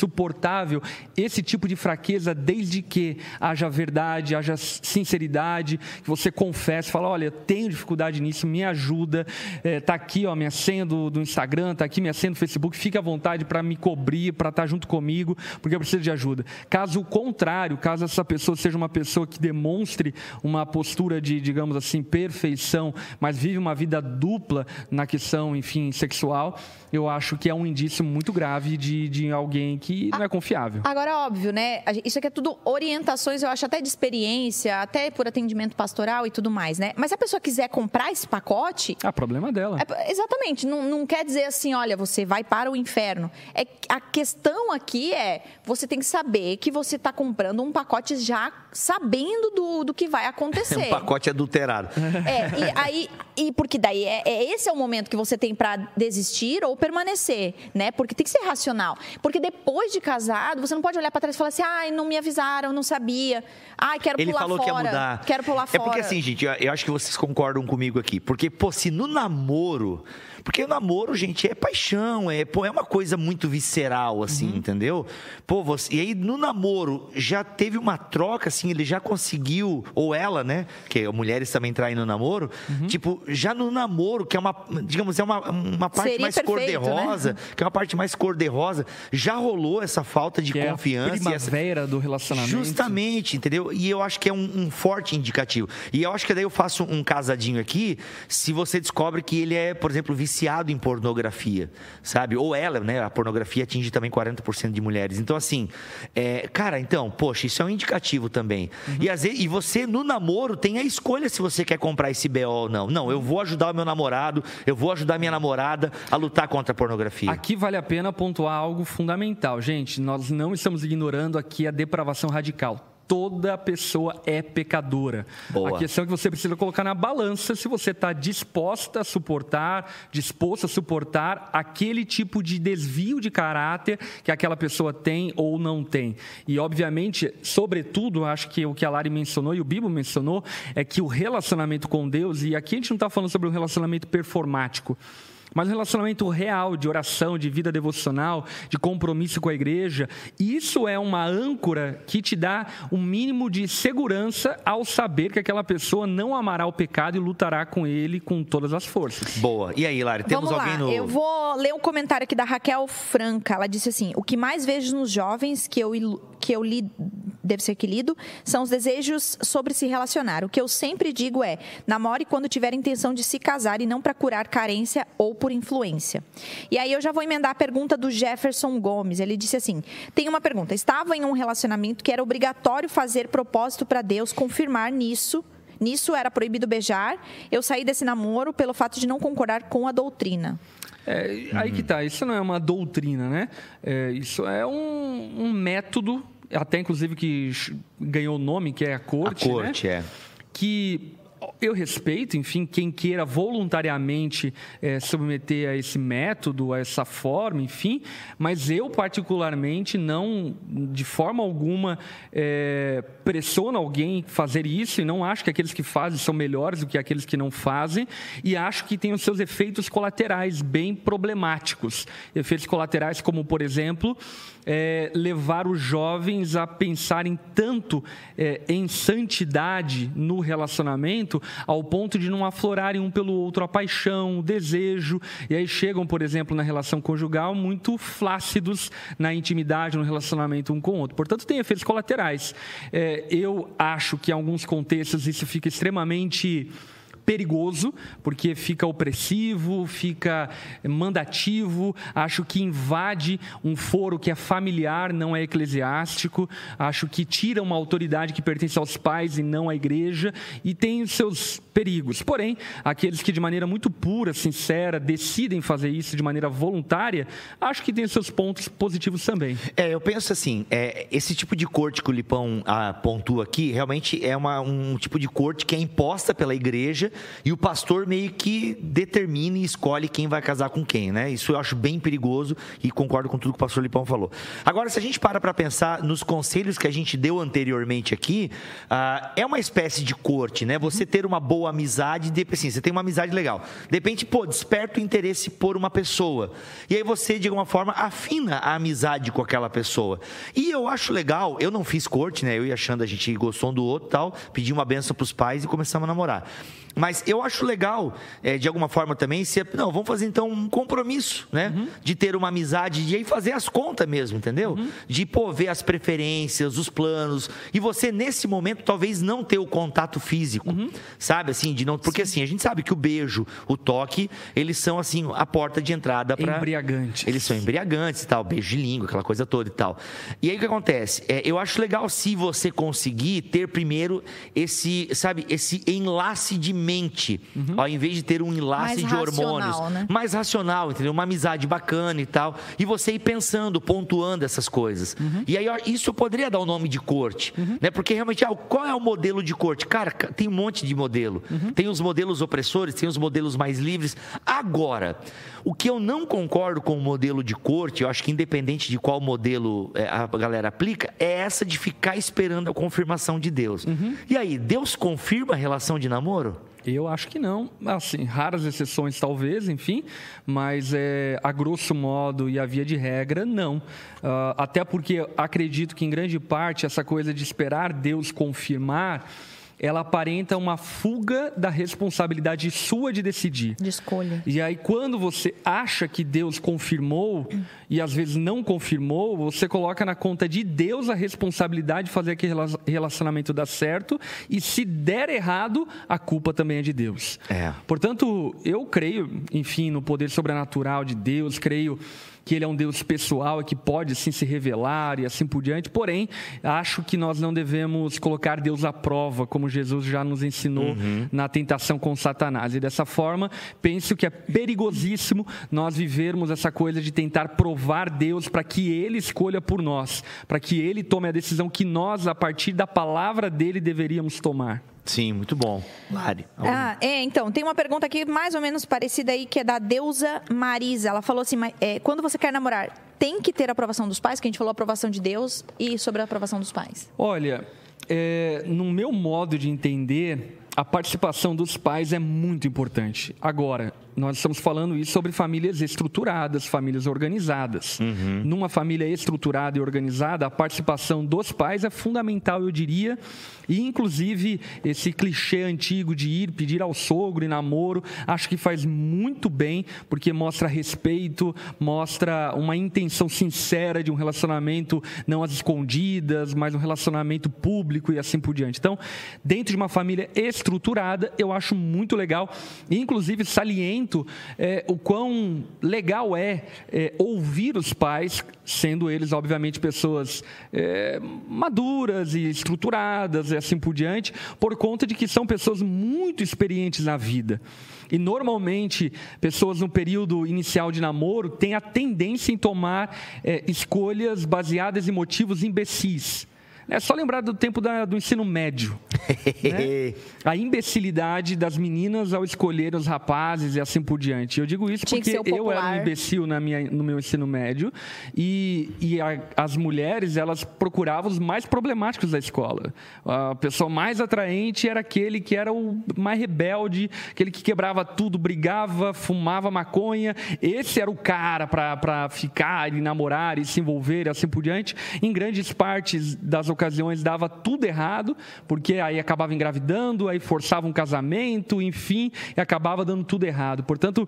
B: suportável esse tipo de fraqueza, desde que haja verdade, haja sinceridade, que você confesse, fala, olha, tenho dificuldade nisso, me ajuda, é, tá aqui ó, minha senha do, do Instagram, tá aqui minha senha do Facebook, fique à vontade para me cobrir, para estar junto comigo, porque eu preciso de ajuda. Caso contrário, caso essa pessoa seja uma pessoa que demonstre uma postura de, digamos assim, perfeição, mas vive uma vida dupla na questão, enfim, sexual, eu acho que é um indício muito grave de, de alguém que não é confiável.
C: Agora, óbvio, né? Isso aqui é tudo orientações, eu acho até de experiência, até por atendimento pastoral e tudo mais, né? Mas se a pessoa quiser comprar esse pacote,
B: Ah, problema dela.
C: É, exatamente, não, não quer dizer assim, olha, você vai para o inferno. É, a questão aqui é, você tem que saber que você está comprando um pacote já sabendo do, do que vai acontecer.
A: Um pacote adulterado.
C: É, e aí, e porque daí é, é- esse é o momento que você tem para desistir ou permanecer, né? Porque tem que ser racional. Porque depois de casado, você não pode olhar para trás e falar assim, ai, não me avisaram, não sabia. Ai, quero
A: Ele
C: pular
A: falou
C: fora.
A: que ia mudar.
C: Quero pular
A: é
C: fora.
A: porque assim, gente, eu, eu acho que vocês concordam comigo aqui. Porque, pô, se no namoro. Porque o namoro, gente, é paixão, é, pô, é uma coisa muito visceral, assim, entendeu? Pô, você, e aí no namoro já teve uma troca, assim, ele já conseguiu, ou ela, né? Que mulheres também traem no namoro, tipo, já no namoro, que é uma, digamos, é uma, uma parte
C: Seria
A: mais
C: né?
A: cor-de-rosa, que é uma parte mais cor-de-rosa, já rolou essa falta de
B: que é a
A: confiança. e essa-
B: primavera do relacionamento.
A: Justamente, entendeu? E eu acho que é um, um forte indicativo. E eu acho que daí eu faço um casadinho aqui, se você descobre que ele é, por exemplo, viciado em pornografia, sabe? Ou ela, né? A pornografia atinge também 40% de mulheres. Então, assim, é, cara, então, poxa, isso é um indicativo também. E, às vezes, e você, no namoro, tem a escolha se você quer comprar esse BO ou não. Não, eu vou ajudar o meu namorado, eu vou ajudar minha namorada a lutar contra a pornografia.
B: Aqui vale a pena pontuar algo fundamental. Gente, nós não estamos ignorando aqui a depravação radical. Toda pessoa é pecadora.
A: Boa.
B: A questão é que você precisa colocar na balança se você está disposta a suportar, disposto a suportar aquele tipo de desvio de caráter que aquela pessoa tem ou não tem. E, obviamente, sobretudo, acho que o que a Lari mencionou e o Bibo mencionou é que o relacionamento com Deus, e aqui a gente não está falando sobre um relacionamento performático, mas um relacionamento real de oração, de vida devocional, de compromisso com a igreja, isso é uma âncora que te dá um mínimo de segurança ao saber que aquela pessoa não amará o pecado e lutará com ele com todas as forças.
A: Boa. E aí, Lari, temos
C: Vamos lá,
A: alguém no.
C: eu vou ler um comentário aqui da Raquel Franca. Ela disse assim: o que mais vejo nos jovens que eu, que eu li, deve ser que lido, são os desejos sobre se relacionar. O que eu sempre digo é: namore quando tiver intenção de se casar e não para curar carência ou por influência. E aí eu já vou emendar a pergunta do Jefferson Gomes. Ele disse assim: tem uma pergunta. Estava em um relacionamento que era obrigatório fazer propósito para Deus, confirmar nisso. Nisso era proibido beijar. Eu saí desse namoro pelo fato de não concordar com a doutrina.
B: É, Aí que tá, isso não é uma doutrina, né? É, isso é um, um método, até inclusive que ganhou o nome, que é a
A: A
B: corte, né?
A: corte, é.
B: que eu respeito, enfim, quem queira voluntariamente é, submeter a esse método, a essa forma, enfim, mas eu, particularmente, não, de forma alguma, é, pressiono alguém fazer isso e não acho que aqueles que fazem são melhores do que aqueles que não fazem e acho que tem os seus efeitos colaterais bem problemáticos. Efeitos colaterais como, por exemplo, é, levar os jovens a pensarem tanto é, em santidade no relacionamento, ao ponto de não aflorarem um pelo outro a paixão, o desejo, e aí chegam, por exemplo, na relação conjugal muito flácidos na intimidade, no relacionamento um com o outro. Portanto, tem efeitos colaterais. É, eu acho que em alguns contextos isso fica extremamente perigoso, porque fica opressivo, fica mandativo, acho que invade um foro que é familiar, não é eclesiástico, acho que tira uma autoridade que pertence aos pais e não à igreja, e tem seus perigos. Porém, aqueles que de maneira muito pura, sincera, decidem fazer isso de maneira voluntária, acho que tem seus pontos positivos também.
A: É, eu penso assim, é, esse tipo de corte que o Lipão ah, pontua aqui, realmente é uma, um tipo de corte que é imposta pela igreja e o pastor meio que determina e escolhe quem vai casar com quem, né? Isso eu acho bem perigoso e concordo com tudo que o pastor Lipão falou. Agora, se a gente para para pensar nos conselhos que a gente deu anteriormente aqui, ah, é uma espécie de corte, né? Você ter uma boa amizade, de, assim, você tem uma amizade legal. De repente, pô, desperta o interesse por uma pessoa. E aí você, de alguma forma, afina a amizade com aquela pessoa. E eu acho legal, eu não fiz corte, né? Eu e a Xanda, a gente gostou um do outro tal, pedi uma benção para os pais e começamos a namorar. Mas eu acho legal, é, de alguma forma também, se não, vamos fazer então um compromisso, né? Uhum. De ter uma amizade, de aí fazer as contas mesmo, entendeu? Uhum. De pô, ver as preferências, os planos. E você, nesse momento, talvez não ter o contato físico, uhum. sabe? Assim, de não. Porque Sim. assim, a gente sabe que o beijo, o toque, eles são assim, a porta de entrada para.
B: Embriagantes.
A: Eles são embriagantes e tal, beijo de língua, aquela coisa toda e tal. E aí o que acontece? É, eu acho legal se você conseguir ter primeiro esse, sabe, esse enlace de mente, uhum. ao invés de ter um enlace mais de hormônios. Né? Mais racional, entendeu? Uma amizade bacana e tal. E você ir pensando, pontuando essas coisas. Uhum. E aí, isso eu poderia dar o um nome de corte, uhum. né? Porque realmente, ah, qual é o modelo de corte? Cara, tem um monte de modelo. Uhum. Tem os modelos opressores, tem os modelos mais livres. Agora, o que eu não concordo com o modelo de corte, eu acho que independente de qual modelo é, a galera aplica, é essa de ficar esperando a confirmação de Deus. Uhum. E aí, Deus confirma a relação de namoro?
B: Eu acho que não. Assim, raras exceções talvez, enfim, mas é, a grosso modo e a via de regra, não. Uh, até porque acredito que em grande parte essa coisa de esperar Deus confirmar ela aparenta uma fuga da responsabilidade sua de decidir.
C: De escolha.
B: E aí, quando você acha que Deus confirmou e às vezes não confirmou, você coloca na conta de Deus a responsabilidade de fazer aquele relacionamento dar certo. E se der errado, a culpa também é de Deus.
A: É.
B: Portanto, eu creio, enfim, no poder sobrenatural de Deus, creio que ele é um Deus pessoal e que pode sim se revelar e assim por diante. Porém, acho que nós não devemos colocar Deus à prova, como Jesus já nos ensinou uhum. na tentação com Satanás. E dessa forma, penso que é perigosíssimo nós vivermos essa coisa de tentar provar Deus para que ele escolha por nós, para que ele tome a decisão que nós, a partir da palavra dele, deveríamos tomar.
A: Sim, muito bom. Lari.
C: Ah, é, então, tem uma pergunta aqui mais ou menos parecida aí, que é da Deusa Marisa. Ela falou assim: é, quando você quer namorar, tem que ter a aprovação dos pais? Que a gente falou aprovação de Deus e sobre a aprovação dos pais.
B: Olha, é, no meu modo de entender, a participação dos pais é muito importante. Agora, nós estamos falando isso sobre famílias estruturadas, famílias organizadas. Uhum. Numa família estruturada e organizada, a participação dos pais é fundamental, eu diria. E, inclusive, esse clichê antigo de ir pedir ao sogro e namoro, acho que faz muito bem, porque mostra respeito, mostra uma intenção sincera de um relacionamento, não às escondidas, mas um relacionamento público e assim por diante. Então, dentro de uma família estruturada, eu acho muito legal, inclusive saliente muito é, o quão legal é, é, ouvir os pais, sendo eles, obviamente, pessoas é, maduras e estruturadas e assim por diante, por conta de que são pessoas muito experientes na vida. E normalmente, pessoas no período inicial de namoro têm a tendência em tomar é, escolhas baseadas em motivos imbecis É só lembrar do tempo da, do ensino médio. né? A imbecilidade das meninas ao escolher os rapazes e assim por diante. Eu digo isso
C: Tinha que
B: porque eu era um imbecil na minha, no meu ensino médio e, e a- as mulheres elas procuravam os mais problemáticos da escola. A pessoa mais atraente era aquele que era o mais rebelde, aquele que quebrava tudo, brigava, fumava maconha. Esse era o cara para ficar e namorar e se envolver e assim por diante. Em grandes partes das ocasiões dava tudo errado, porque aí acabava engravidando, aí forçava um casamento, enfim, e acabava dando tudo errado. Portanto,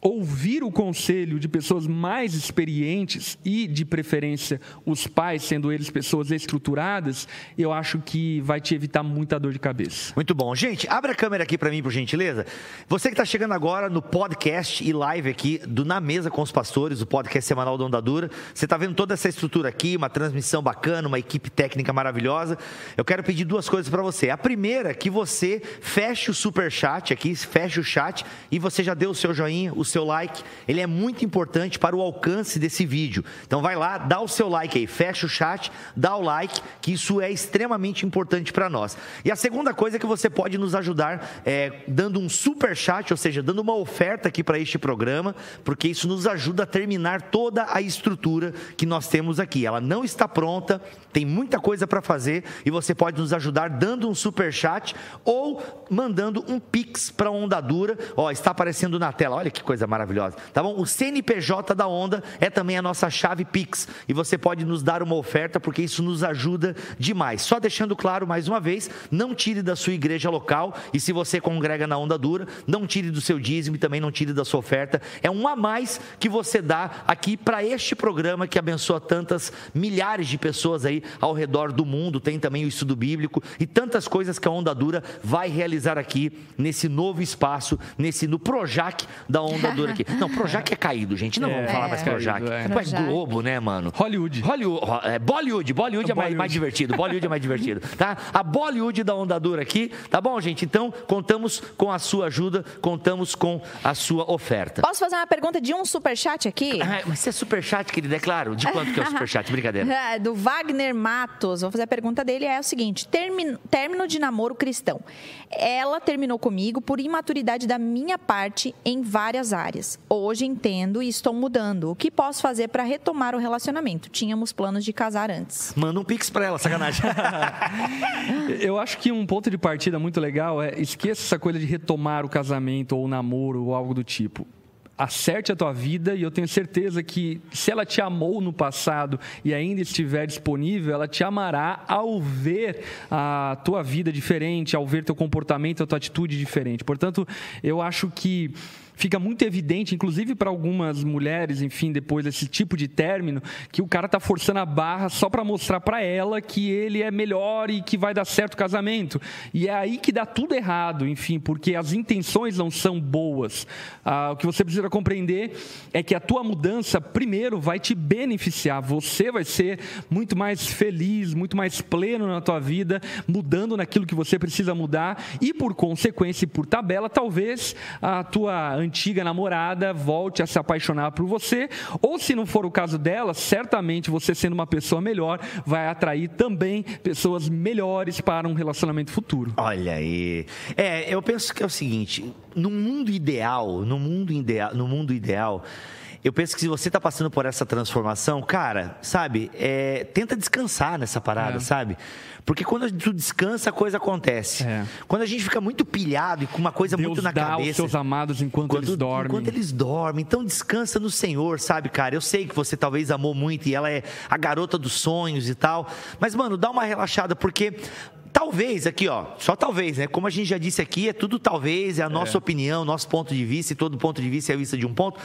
B: ouvir o conselho de pessoas mais experientes e, de preferência, os pais, sendo eles pessoas estruturadas, eu acho que vai te evitar muita dor de cabeça.
A: Muito bom. Gente, abre a câmera aqui pra mim, por gentileza. Você que está chegando agora no podcast e live aqui do Na Mesa com os Pastores, o podcast semanal da Onda Dura. Você está vendo toda essa estrutura aqui, uma transmissão bacana, uma equipe técnica maravilhosa. Eu quero pedir duas coisas para você. A primeira, que você feche o super chat aqui, feche o chat e você já deu o seu joinha, o seu like. Ele é muito importante para o alcance desse vídeo. Então vai lá, dá o seu like aí, fecha o chat, dá o like, que isso é extremamente importante para nós. E a segunda coisa é que você pode nos ajudar é, dando um super chat, ou seja, dando uma oferta aqui para este programa, porque isso nos ajuda a terminar toda a estrutura que nós temos aqui. Ela não está pronta, tem muita coisa para fazer e você pode nos ajudar dando um super chat ou mandando um pix para Onda Dura. Ó, está aparecendo na tela. Olha que coisa maravilhosa. Tá bom? O CNPJ da Onda é também a nossa chave pix e você pode nos dar uma oferta porque isso nos ajuda demais. Só deixando claro mais uma vez, não tire da sua igreja local e se você congrega na Onda Dura, não tire do seu dízimo e também não tire da sua oferta. É um a mais que você dá aqui para este programa que abençoa tantas milhares de pessoas aí ao redor do mundo. Tem também o estudo bíblico e tantas coisas que a Onda Dura vai realizar aqui nesse novo espaço, nesse no Projac da Onda Dura aqui. Não, Projac é caído, gente. Não
B: É,
A: vamos falar mais
B: é.
A: Projac.
B: É.
A: É. Globo, né, mano?
B: Hollywood.
A: Hollywood, é, Bollywood, Bollywood é mais,
B: Bollywood.
A: mais divertido, Bollywood é mais divertido, tá? A Bollywood da Onda Dura aqui, tá bom, gente? Então, contamos com a sua ajuda, contamos com a sua oferta.
C: Posso fazer uma pergunta de um superchat aqui?
A: Ah, mas você é superchat, querido, é claro. De quanto que é o superchat? Brincadeira.
C: É, do Wagner Matos. Vou fazer a pergunta dele. É o seguinte: término de namoro cristão. Ela terminou comigo por imaturidade da minha parte em várias áreas. Hoje entendo e estou mudando. O que posso fazer para retomar o relacionamento? Tínhamos planos de casar antes.
A: Manda um pix pra ela, sacanagem.
B: Eu acho que um ponto de partida muito legal é esqueça essa coisa de retomar o casamento ou o namoro ou algo do tipo. Acerte a tua vida e eu tenho certeza que se ela te amou no passado e ainda estiver disponível, ela te amará ao ver a tua vida diferente, ao ver teu comportamento, a tua atitude diferente. Portanto, eu acho que fica muito evidente, inclusive para algumas mulheres, enfim, depois desse tipo de término, que o cara tá forçando a barra só para mostrar para ela que ele é melhor e que vai dar certo o casamento. E é aí que dá tudo errado, enfim, porque as intenções não são boas. Ah, o que você precisa compreender é que a tua mudança, primeiro, vai te beneficiar. Você vai ser muito mais feliz, muito mais pleno na tua vida, mudando naquilo que você precisa mudar e, por consequência e por tabela, talvez a tua antiga namorada volte a se apaixonar por você, ou se não for o caso dela, certamente você sendo uma pessoa melhor vai atrair também pessoas melhores para um relacionamento futuro.
A: Olha aí. É, eu penso que é o seguinte, no mundo ideal, no mundo ideal, no mundo ideal, eu penso que se você está passando por essa transformação, cara, sabe, é, tenta descansar nessa parada,
B: É.
A: sabe? Porque quando tu descansa, a coisa acontece.
B: É.
A: Quando a gente fica muito pilhado e com uma coisa
B: Deus
A: muito na
B: dá
A: cabeça.
B: aos seus amados enquanto
A: Quando-
B: eles dormem.
A: Enquanto eles dormem. Então descansa no Senhor, sabe, cara? Eu sei que você talvez amou muito e ela é a garota dos sonhos e tal. Mas, mano, dá uma relaxada, porque. Talvez, aqui, ó, só talvez, né? Como a gente já disse aqui, é tudo talvez, é a nossa opinião, nosso ponto de vista, e todo ponto de vista é a vista de um ponto.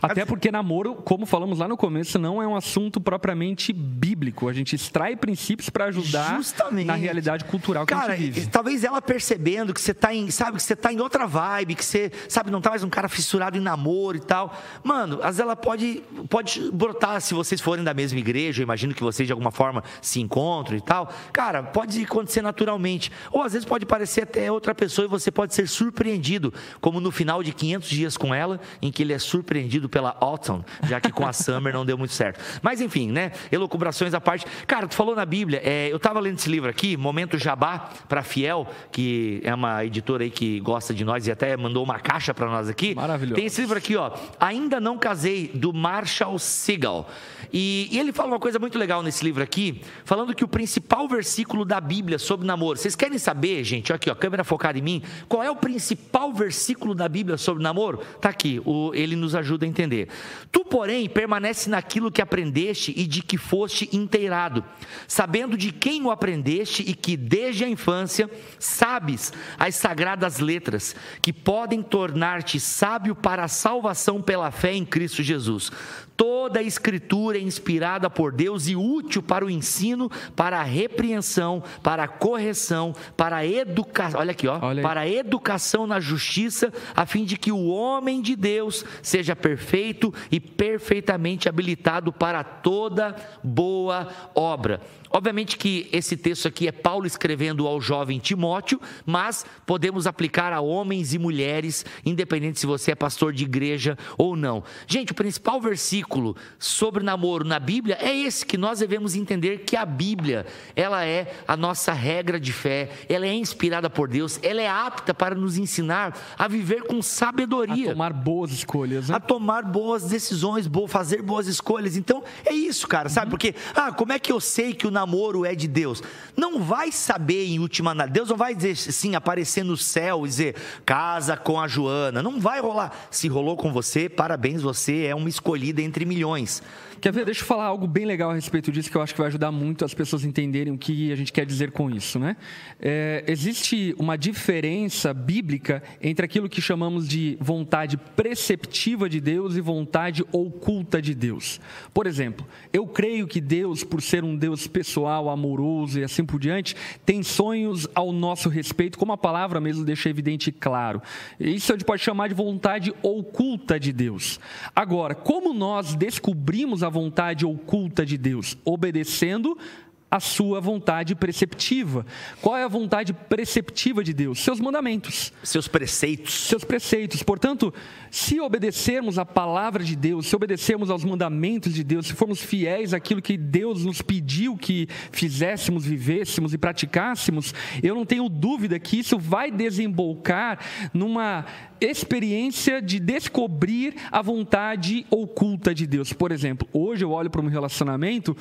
B: Até porque namoro, como falamos lá no começo, não é um assunto propriamente bíblico. A gente extrai princípios para ajudar
A: Justamente.
B: na realidade cultural que
A: Cara,
B: a gente vive.
A: talvez ela percebendo que você tá em, sabe, que você tá em outra vibe, que você, sabe, não tá mais um cara fissurado em namoro e tal. Mano, às vezes ela pode, pode brotar se vocês forem da mesma igreja, eu imagino que vocês de alguma forma se encontram e tal. Cara, pode acontecer naturalmente. Ou às vezes pode parecer até outra pessoa e você pode ser surpreendido, como no final de 500 dias com ela, em que ele é surpreendido pela Autumn, já que com a Summer não deu muito certo. Mas enfim, né? Elucubrações à parte. Cara, tu falou na Bíblia, é, eu estava lendo esse livro aqui, Momento Jabá, para Fiel, que é uma editora aí que gosta de nós e até mandou uma caixa para nós aqui.
B: Maravilhoso.
A: Tem esse livro aqui, ó, Ainda Não Casei, do Marshall Segal. E, e ele fala uma coisa muito legal nesse livro aqui, falando que o principal versículo da Bíblia sobre namoro. Vocês querem saber, gente? Aqui, ó, câmera focada em mim. Qual é o principal versículo da Bíblia sobre namoro? Tá aqui, o, ele nos ajuda a entender. Tu, porém, permanece naquilo que aprendeste e de que foste inteirado, sabendo de quem o aprendeste e que desde a infância sabes as sagradas letras, que podem tornar-te sábio para a salvação pela fé em Cristo Jesus. Toda a escritura é inspirada por Deus e útil para o ensino, para a repreensão, para a correção, para a educação. Olha aqui, ó.
B: Olha
A: para a educação na justiça, a fim de que o homem de Deus seja perfeito e perfeitamente habilitado para toda boa obra. Obviamente que esse texto aqui é Paulo escrevendo ao jovem Timóteo, mas podemos aplicar a homens e mulheres, independente se você é pastor de igreja ou não. Gente, o principal versículo sobre namoro na Bíblia é esse que nós devemos entender que a Bíblia, ela é a nossa regra de fé, ela é inspirada por Deus, ela é apta para nos ensinar a viver com
B: A
A: sabedoria
B: tomar boas escolhas, né?
A: a tomar boas decisões, fazer boas escolhas. Então, é isso, cara, sabe? Porque, ah, como é que eu sei que o namoro é de Deus? Não vai saber em última análise. Deus não vai dizer assim, aparecer no céu e dizer, casa com a Joana. Não vai rolar. Se rolou com você, parabéns, você é uma escolhida entre milhões.
B: Quer ver? Deixa eu falar algo bem legal a respeito disso que eu acho que vai ajudar muito as pessoas entenderem o que a gente quer dizer com isso, né? É, existe uma diferença bíblica entre aquilo que chamamos de vontade preceptiva de Deus e vontade oculta de Deus. Por exemplo, eu creio que Deus, por ser um Deus pessoal, amoroso e assim por diante, tem sonhos ao nosso respeito, como a palavra mesmo deixa evidente e claro. Isso a gente pode chamar de vontade oculta de Deus. Agora, como nós descobrimos a vontade oculta de Deus? Obedecendo a sua vontade preceptiva. Qual é a vontade preceptiva de Deus? Seus mandamentos
A: Seus preceitos.
B: seus preceitos. Portanto, se obedecermos à palavra de Deus, se obedecermos aos mandamentos de Deus, se formos fiéis àquilo que Deus nos pediu que fizéssemos, vivêssemos e praticássemos, eu não tenho dúvida que isso vai desembocar numa experiência de descobrir a vontade oculta de Deus. Por exemplo, hoje eu olho para um relacionamento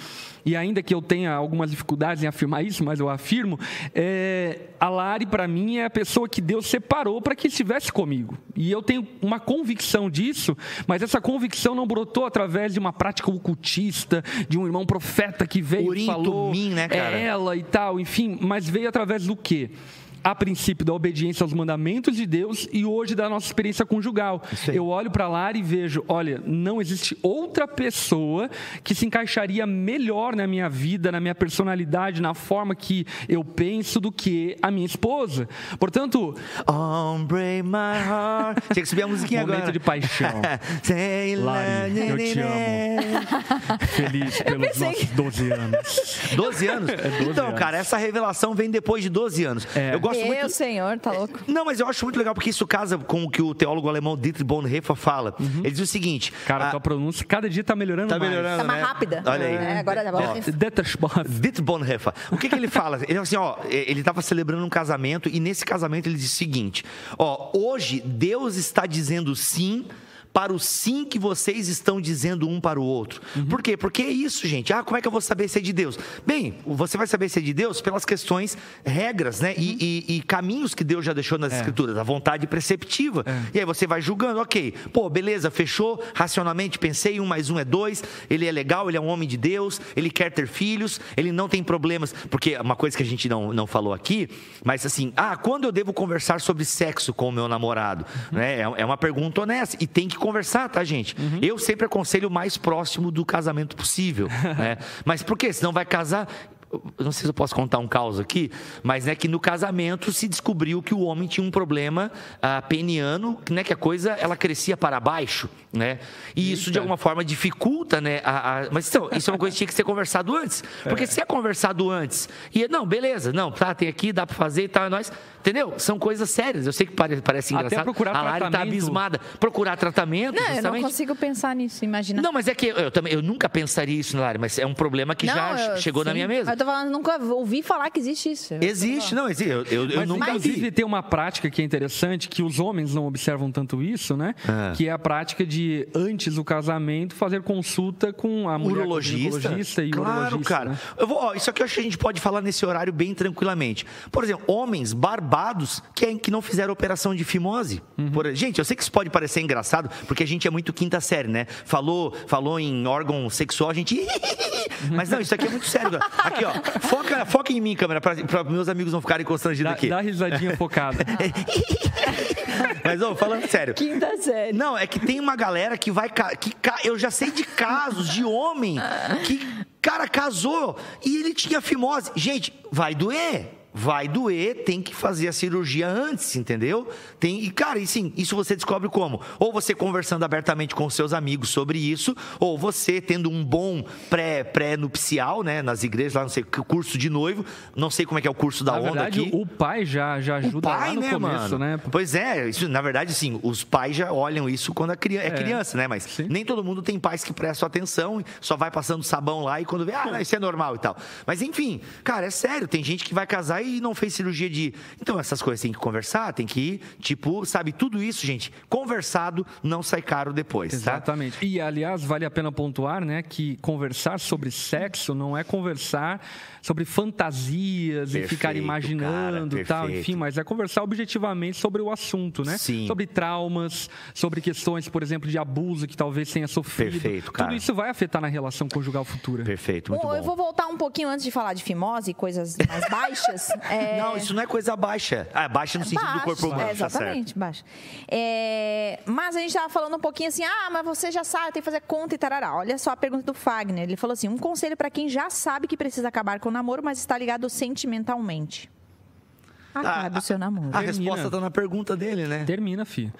B: e ainda que eu tenha algumas dificuldades em afirmar isso, mas eu afirmo, é, a Lari para mim é a pessoa que Deus separou para que estivesse comigo. E eu tenho uma convicção disso, mas essa convicção não brotou através de uma prática ocultista, de um irmão profeta que veio e falou,
A: Tumim, né, cara?
B: é ela e tal, enfim, mas veio através do quê? A princípio da obediência aos mandamentos de Deus e hoje da nossa experiência conjugal. Eu olho para lá e vejo, olha, não existe outra pessoa que se encaixaria melhor na minha vida, na minha personalidade, na forma que eu penso do que a minha esposa. Portanto,
A: On break my heart. Tinha que subir a musiquinha
B: Momento
A: agora.
B: de paixão. Lari, eu te
A: amo.
B: feliz pelos nossos 12 anos.
A: 12 anos?
B: 12
A: então,
B: anos.
A: cara, essa revelação vem depois de 12 anos.
B: É.
A: Eu gosto
C: Meu
A: muito.
C: senhor, tá louco?
A: Não, mas eu acho muito legal porque isso casa com o que o teólogo alemão Dietrich Bonhoeffer fala. Ele diz o seguinte:
B: Cara,
A: a-
B: tua pronúncia cada dia tá melhorando
A: Tá
B: mais.
A: melhorando.
C: Tá mais
A: né?
C: rápida.
A: Olha aí.
C: É, agora já
B: Ó, Detachbach.
A: Dietrich Bonhoeffer. O que, que ele fala? Ele fala assim, ó, ele estava celebrando um casamento e nesse casamento ele diz o seguinte: ó, hoje Deus está dizendo sim para o sim que vocês estão dizendo um para o outro. Por quê? Porque é isso, gente. Ah, como é que eu vou saber se é de Deus? Bem, você vai saber se é de Deus pelas questões, regras, né? E, e- e caminhos que Deus já deixou nas Escrituras, a vontade preceptiva. E aí você vai julgando, ok, pô, beleza, fechou, racionalmente pensei, um mais um é dois, ele é legal, ele é um homem de Deus, ele quer ter filhos, ele não tem problemas, porque uma coisa que a gente não, não falou aqui, mas assim, ah, quando eu devo conversar sobre sexo com o meu namorado? Né? É, é uma pergunta honesta, e tem que conversar, tá, gente? Eu sempre aconselho o mais próximo do casamento possível, né? Mas por quê? Senão vai casar não sei se eu posso contar um caos aqui, mas né, que no casamento se descobriu que o homem tinha um problema ah, peniano, né, que a coisa ela crescia para baixo, né? E Eita. isso de alguma forma dificulta, né? A, a... Mas então, isso é uma coisa que tinha que ser conversado antes, porque é. se é conversado antes e não, beleza, não, tá, tem aqui, dá para fazer e tal, é nós, entendeu? São coisas sérias. Eu sei que parece, parece engraçado.
B: Até procurar
A: a Lari tá abismada. Procurar tratamento.
C: Não,
A: justamente.
C: eu não consigo pensar nisso, imagina.
A: Não, mas é que eu também, eu nunca pensaria isso, Lari, mas é um problema que não, já eu, chegou sim. na minha mesa.
C: Eu tô falando, nunca ouvi falar que existe isso.
A: Existe, não, existe. Eu, eu, eu nunca
B: inclusive, vi. tem uma prática que é interessante, que os homens não observam tanto isso, né? Ah. Que é a prática de, antes do casamento, fazer consulta com a mulher urologista, urologista e
A: claro,
B: urologista.
A: cara. Né? Eu vou, ó, isso aqui eu acho que a gente pode falar nesse horário bem tranquilamente. Por exemplo, homens barbados que, que não fizeram operação de fimose. Uhum. Por, gente, eu sei que isso pode parecer engraçado, porque a gente é muito quinta série, né? Falou, falou em órgão sexual, a gente. Mas não, isso aqui é muito sério. Aqui, ó. Foca, foca em mim, câmera, para meus amigos não ficarem constrangidos
B: dá,
A: aqui.
B: Dá risadinha focada.
A: Mas, ô, falando sério.
C: Quinta série.
A: Não, é que tem uma galera que vai. Que, eu já sei de casos de homem que, cara, casou e ele tinha fimose. Gente, vai doer vai doer, tem que fazer a cirurgia antes, entendeu? Tem, e cara, e sim, isso você descobre como? Ou você conversando abertamente com seus amigos sobre isso, ou você tendo um bom pré, pré-nupcial, né, nas igrejas, lá não sei, curso de noivo, não sei como é que é o curso da na onda
B: verdade,
A: aqui.
B: O pai já já ajuda o pai, lá no né, começo,
A: mano?
B: né?
A: Pois é, isso, na verdade, sim, os pais já olham isso quando a criança, é, é criança, né, mas sim. nem todo mundo tem pais que prestam atenção, só vai passando sabão lá e quando vê, ah, isso é normal e tal. Mas enfim, cara, é sério, tem gente que vai casar e não fez cirurgia de. Então, essas coisas tem que conversar, tem que ir, tipo, sabe, tudo isso, gente, conversado não sai caro depois.
B: Tá? Exatamente.
A: Tá?
B: E, aliás, vale a pena pontuar, né, que conversar sobre sexo não é conversar sobre fantasias perfeito, e ficar imaginando cara, tal, enfim, mas é conversar objetivamente sobre o assunto, né?
A: Sim.
B: Sobre traumas, sobre questões, por exemplo, de abuso que talvez tenha sofrido.
A: Perfeito, cara.
B: Tudo isso vai afetar na relação conjugal futura.
A: Perfeito, muito bom.
C: Eu vou voltar um pouquinho antes de falar de fimose, coisas mais baixas.
A: É... Não, isso não é coisa baixa. Ah, baixa no sentido do corpo humano,
C: é, Exatamente,
A: tá
C: baixa. É... Mas a gente estava falando um pouquinho assim, ah, mas você já sabe, tem que fazer conta e tarará. Olha só a pergunta do Fagner. Ele falou assim, um conselho para quem já sabe que precisa acabar com o namoro, mas está ligado sentimentalmente. Acabe o seu namoro.
A: A, a resposta está na pergunta dele, né?
B: Termina, filho.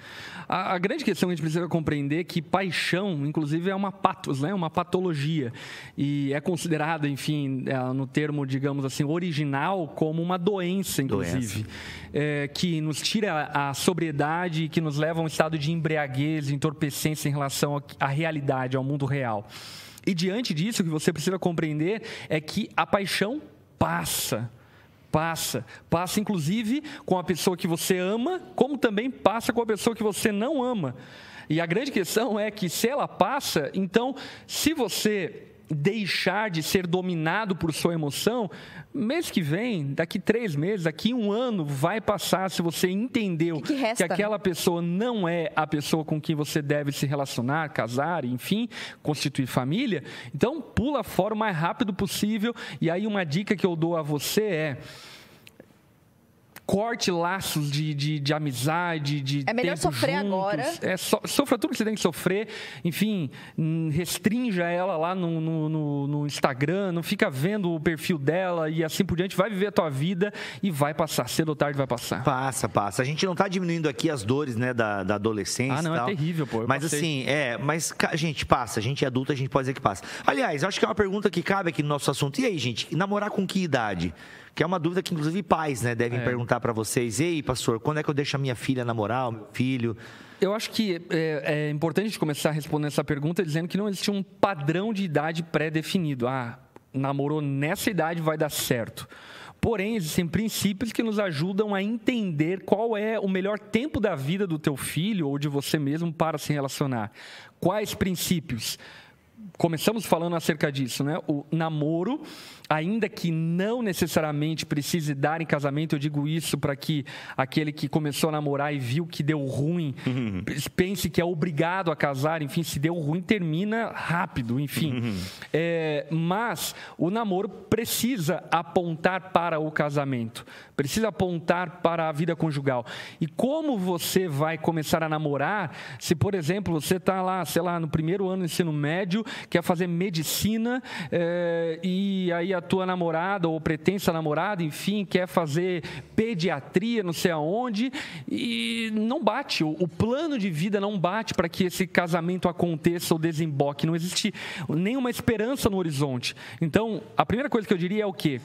B: A, a, grande questão que a gente precisa compreender é que paixão, inclusive, é uma patos, né? uma patologia. E é considerada, enfim, é, no termo, digamos assim, original, como uma doença, inclusive. Doença. É, que nos tira a, a sobriedade e que nos leva a um estado de embriaguez, entorpecência em relação à realidade, ao mundo real. E diante disso, o que você precisa compreender é que a paixão passa passa. Passa, inclusive, com a pessoa que você ama, como também passa com a pessoa que você não ama. E a grande questão é que, se ela passa, então, se você deixar de ser dominado por sua emoção, mês que vem, daqui três meses, daqui um ano, vai passar se você entendeu
C: que, que, resta,
B: que aquela
C: né?
B: pessoa não é a pessoa com quem você deve se relacionar, casar, enfim, constituir família. Então, pula fora o mais rápido possível. E aí, uma dica que eu dou a você é corte laços de, de, de amizade, de
C: É melhor sofrer
B: juntos.
C: agora.
B: É, so, sofra tudo que você tem que sofrer. Enfim, hum, restrinja ela lá no, no, no, no, Instagram, não fica vendo o perfil dela e assim por diante. Vai viver a tua vida e vai passar. Cedo ou tarde vai passar.
A: Passa, passa. A gente não está diminuindo aqui as dores né, da, da adolescência
B: Ah, não,
A: é
B: terrível, pô.
A: Mas passei. assim, é, mas, gente, passa. A gente é adulto, a gente pode dizer que passa. Aliás, acho que é uma pergunta que cabe aqui no nosso assunto. E aí, gente, namorar com que idade? Que é uma dúvida que, inclusive, pais né, devem é. perguntar para vocês. Ei, pastor, quando é que eu deixo a minha filha namorar, o meu filho?
B: Eu acho que é, é importante começar a responder essa pergunta dizendo que não existe um padrão de idade pré-definido. Ah, namorou nessa idade vai dar certo. Porém, existem princípios que nos ajudam a entender qual é o melhor tempo da vida do teu filho ou de você mesmo para se relacionar. Quais princípios? Começamos falando acerca disso, né? O namoro ainda que não necessariamente precise dar em casamento, eu digo isso para que aquele que começou a namorar e viu que deu ruim, uhum. pense que é obrigado a casar, enfim, se deu ruim, termina rápido, enfim. Uhum. É, mas o namoro precisa apontar para o casamento, precisa apontar para a vida conjugal. E como você vai começar a namorar se, por exemplo, você está lá, sei lá, no primeiro ano do ensino médio, quer fazer medicina é, e aí a tua namorada ou pretensa namorada, enfim, quer fazer pediatria, não sei aonde, e não bate. O, o plano de vida não bate para que esse casamento aconteça ou desemboque. Não existe nenhuma esperança no horizonte. Então, a primeira coisa que eu diria é o quê?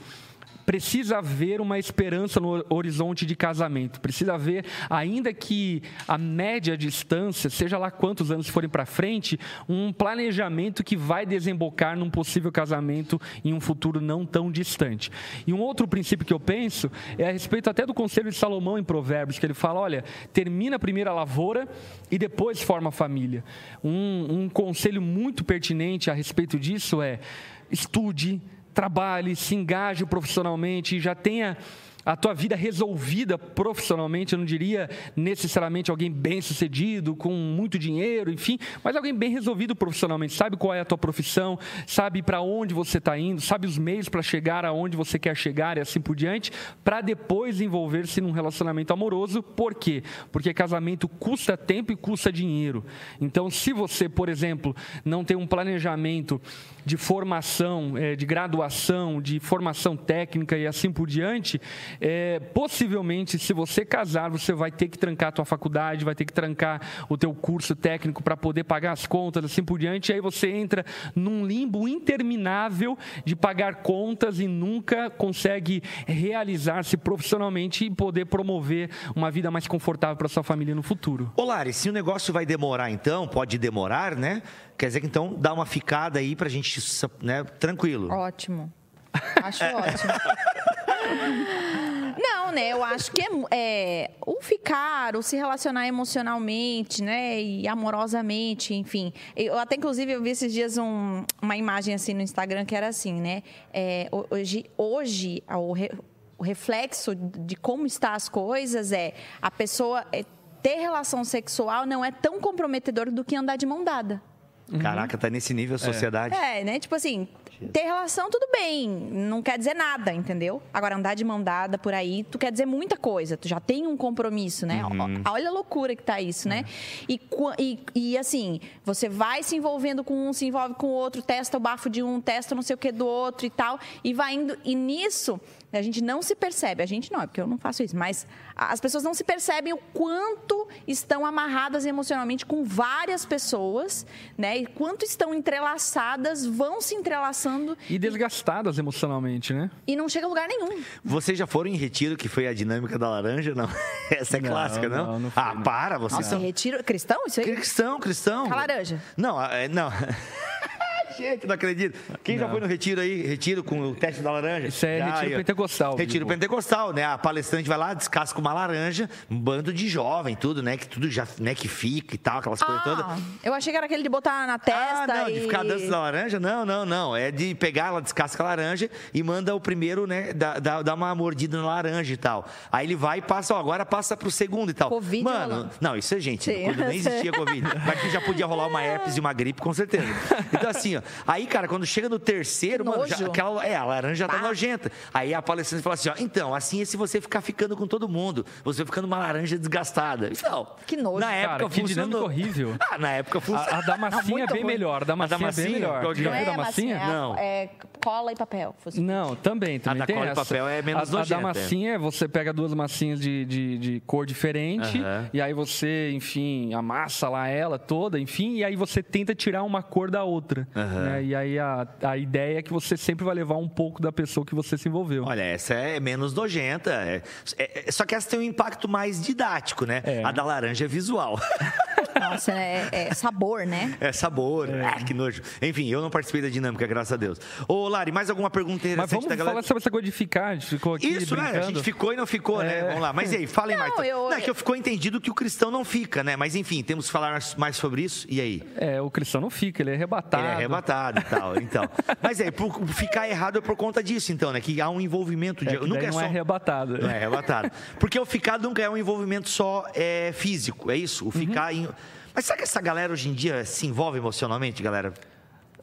B: Precisa haver uma esperança no horizonte de casamento. Precisa haver, ainda que a média distância, seja lá quantos anos forem para frente, um planejamento que vai desembocar num possível casamento em um futuro não tão distante. E um outro princípio que eu penso é a respeito até do conselho de Salomão em Provérbios, que ele fala: olha, termina a primeira lavoura e depois forma a família. Um, um conselho muito pertinente a respeito disso é estude, trabalhe, se engaje profissionalmente, já tenha a tua vida resolvida profissionalmente, eu não diria necessariamente alguém bem sucedido, com muito dinheiro, enfim, mas alguém bem resolvido profissionalmente, sabe qual é a tua profissão, sabe para onde você está indo, sabe os meios para chegar aonde você quer chegar e assim por diante, para depois envolver-se num relacionamento amoroso. Por quê? Porque casamento custa tempo e custa dinheiro. Então, se você, por exemplo, não tem um planejamento de formação, eh, de graduação, de formação técnica e assim por diante, é, possivelmente, se você casar, você vai ter que trancar a tua faculdade, vai ter que trancar o teu curso técnico para poder pagar as contas, assim por diante. E aí você entra num limbo interminável de pagar contas e nunca consegue realizar-se profissionalmente e poder promover uma vida mais confortável para sua família no futuro.
A: Lari, se o negócio vai demorar então, pode demorar, né? Quer dizer que então dá uma ficada aí pra gente, né, tranquilo.
C: Ótimo. Acho ótimo. Não, né? Eu acho que é, é, o ficar, o se relacionar emocionalmente, né? E amorosamente, enfim. Eu até, inclusive, eu vi esses dias um, uma imagem assim no Instagram que era assim, né? É, hoje, hoje o, re, o reflexo de como está as coisas é a pessoa é, ter relação sexual não é tão comprometedor do que andar de mão dada.
A: Caraca, tá nesse nível a sociedade.
C: É, né? Tipo assim, ter relação, tudo bem. Não quer dizer nada, entendeu? Agora, andar de mão dada por aí, tu quer dizer muita coisa. Tu já tem um compromisso, né? Uhum. Olha a loucura que tá isso, né? É. E, e, e, assim, você vai se envolvendo com um, se envolve com o outro, testa o bafo de um, testa não sei o que do outro e tal. E vai indo. E nisso, a gente não se percebe, a gente não, é porque eu não faço isso, mas as pessoas não se percebem o quanto estão amarradas emocionalmente com várias pessoas, né? E quanto estão entrelaçadas, vão se entrelaçando.
B: E desgastadas emocionalmente, né?
C: E não chega a lugar nenhum.
A: Vocês já foram em retiro, que foi a dinâmica da laranja? Não. Essa é não, clássica, não? não, não foi, ah, para, vocês
C: Nossa, são... retiro. Cristão, isso aí?
A: Cristão, cristão.
C: Com a laranja.
A: Não, é, não. Gente, não acredito. Quem não. já foi no retiro aí? Retiro com o teste da laranja?
B: Isso é retiro aí, pentecostal.
A: Retiro pentecostal, né? A palestrante vai lá, descasca uma laranja, um bando de jovem, tudo, né? Que tudo já, né? Que fica e tal, aquelas ah, coisas todas.
C: Eu achei que era aquele de botar na testa. Ah,
A: não,
C: e...
A: de ficar dançando da laranja? Não, não, não. É de pegar, ela descasca a laranja e manda o primeiro, né? Dar, dar uma mordida na laranja e tal. Aí ele vai e passa, ó, agora passa pro segundo e tal.
C: Covid
A: Mano, não, isso é gente. Sim, quando nem existia Covid. Mas que já podia rolar uma herpes e uma gripe, com certeza. Então, assim, ó. Aí, cara, quando chega no terceiro, mano, já, aquela, é, a laranja já tá nojenta. Aí a palestrante fala assim: ó, então, assim é se você ficar ficando com todo mundo. Você vai ficando uma laranja desgastada. Então,
C: que nojo.
B: Na época cara, que funcionou. horrível.
A: Ah, na época funcionou.
B: A, a da massinha é bem ruim. melhor. A da massinha, a da massinha é bem melhor.
C: Já viu da massinha? Não. É cola e papel.
B: Não, também. também a
A: da cola
B: essa.
A: e papel é menos a,
B: nojenta. A da massinha, você pega duas massinhas de, de, de cor diferente, e aí você, enfim, amassa lá ela toda, enfim, e aí você tenta tirar uma cor da outra. Né? E aí a, a ideia é que você sempre vai levar um pouco da pessoa que você se envolveu.
A: Olha, essa é menos nojenta. É, é, só que essa tem um impacto mais didático, né? É. A da laranja é visual.
C: Nossa, é, é, sabor, né?
A: É sabor. É. Ah, que nojo. Enfim, eu não participei da dinâmica, graças a Deus. Ô, Lari, mais alguma pergunta interessante
B: Mas vamos
A: da galera?
B: falar sobre essa coisa de ficar. A gente ficou aqui
A: Isso,
B: brincando.
A: né? A gente ficou e não ficou, né? É. Vamos lá. Mas e aí, fala aí, Marta. Eu... Não, é que eu ficou entendido que o cristão não fica, né? Mas enfim, temos que falar mais sobre isso. E aí?
B: É, o cristão não fica, ele é arrebatado.
A: Ele é arrebatado e tal. Então. Mas aí, por ficar errado é por conta disso, então, né? Que há um envolvimento de.
B: É, nunca é não é, só... é arrebatado.
A: Não é arrebatado. Porque o ficar nunca é um envolvimento só é, físico, é isso? O ficar uhum. em. Mas será que essa galera hoje em dia se envolve emocionalmente, galera?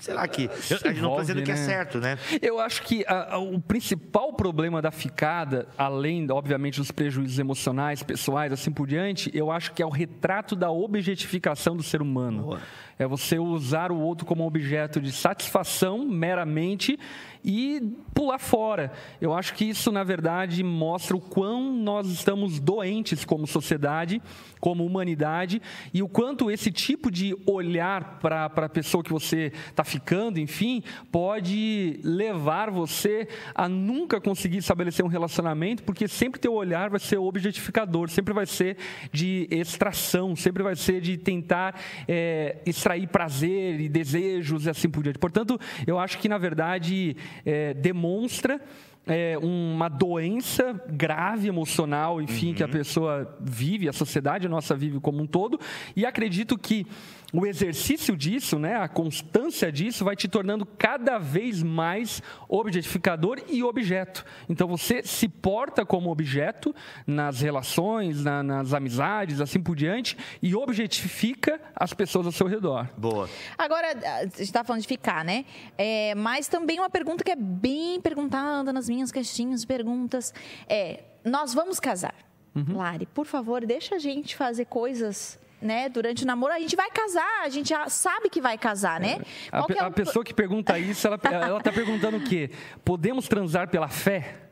A: será que. Eu, eu não estou dizendo que é
B: né?
A: certo, né?
B: Eu acho que a, a, o principal problema da ficada, além, obviamente, dos prejuízos emocionais, pessoais, assim por diante, eu acho que é o retrato da objetificação do ser humano.
A: Boa.
B: É você usar o outro como objeto de satisfação meramente e pular fora. Eu acho que isso, na verdade, mostra o quão nós estamos doentes como sociedade, como humanidade, e o quanto esse tipo de olhar para a pessoa que você está ficando, enfim, pode levar você a nunca conseguir estabelecer um relacionamento, porque sempre teu olhar vai ser objetificador, sempre vai ser de extração, sempre vai ser de tentar é, extrair prazer e desejos e assim por diante. Portanto, eu acho que, na verdade, é, demonstra é, uma doença grave emocional, enfim, uhum. que a pessoa vive, a sociedade nossa vive como um todo, e acredito que o exercício disso, né, a constância disso, vai te tornando cada vez mais objetificador e objeto. Então você se porta como objeto nas relações, na, nas amizades, assim por diante, e objetifica as pessoas ao seu redor.
A: Boa.
C: Agora, a gente está falando de ficar, né? É, mas também uma pergunta que é bem perguntada nas minhas caixinhas, perguntas, é: nós vamos casar? Uhum. Lari, por favor, deixa a gente fazer coisas né, durante o namoro, a gente vai casar, a gente já sabe que vai casar, né?
B: É. A, é o... a, pessoa que pergunta isso, ela, ela tá perguntando o quê? Podemos transar pela fé?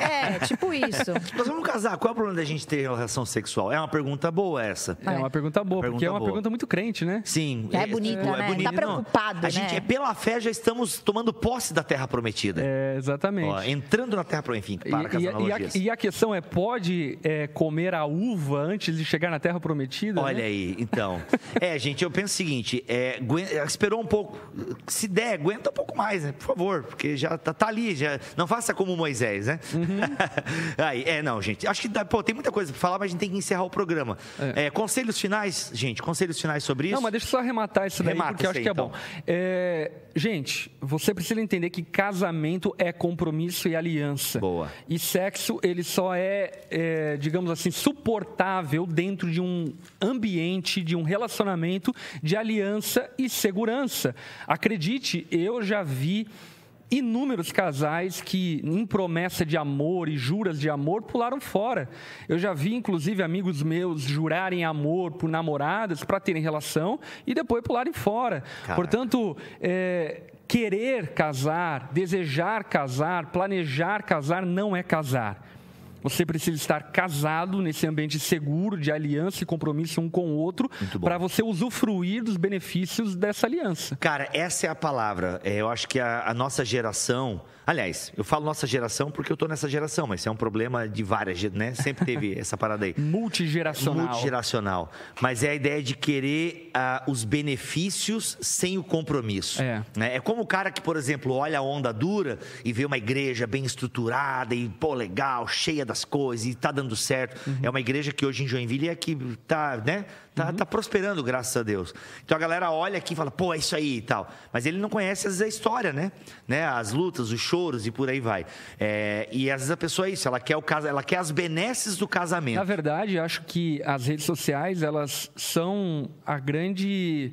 C: É, tipo isso.
A: Nós vamos casar. Qual é o problema da gente ter relação sexual? É uma pergunta boa essa.
B: É, uma pergunta boa, pergunta porque é uma boa. pergunta muito crente, né?
A: Sim.
C: É, bonita, é, né? É bonita. Tá preocupado,
A: A
C: né?
A: gente, é pela fé, já estamos tomando posse da terra prometida.
B: É, exatamente. Ó,
A: entrando na terra prometida. Enfim, para
B: e, e, a, e a questão é, pode é, comer a uva antes de chegar na terra prometida?
A: Olha
B: né?
A: aí, então. é, gente, eu penso o seguinte, é, esperou um pouco, se der, aguenta um pouco mais, né? Por favor, porque já tá, tá ali, já, não faça como Moisés, né? Uhum. Aí, é, não, gente. Acho que pô, tem muita coisa para falar, mas a gente tem que encerrar o programa. É. É, conselhos finais, gente, conselhos finais sobre isso?
B: Não, mas deixa eu só arrematar isso daí, Remata porque eu acho aí, que é então. bom. É, gente, você precisa entender que casamento é compromisso e aliança.
A: Boa.
B: E sexo, ele só é, é digamos assim, suportável dentro de um ambiente, de um relacionamento de aliança e segurança. Acredite, eu já vi inúmeros casais que, em promessa de amor e juras de amor, pularam fora. Eu já vi, inclusive, amigos meus jurarem amor por namoradas para terem relação e depois pularem fora. Caraca. Portanto, é, querer casar, desejar casar, planejar casar não é casar. Você precisa estar casado nesse ambiente seguro de aliança e compromisso um com o outro para você usufruir dos benefícios dessa aliança.
A: Cara, essa é a palavra. É, eu acho que a, a nossa geração Aliás, eu falo nossa geração porque eu tô nessa geração, mas isso é um problema de várias, né? Sempre teve essa parada aí.
B: Multigeracional.
A: Multigeracional. Mas é a ideia de querer uh, os benefícios sem o compromisso. É. Né? é como o cara que, por exemplo, olha a onda dura e vê uma igreja bem estruturada e, pô, legal, cheia das coisas e tá dando certo. Uhum. É uma igreja que hoje em Joinville é que tá, né? Tá, uhum. tá, prosperando, graças a Deus. Então a galera olha aqui e fala, pô, é isso aí e tal. Mas ele não conhece, às vezes, a história, né? né? As lutas, os choros e por aí vai. É, e às vezes a pessoa é isso, ela quer, o caso, ela quer as benesses do casamento.
B: Na verdade, acho que as redes sociais, elas são a grande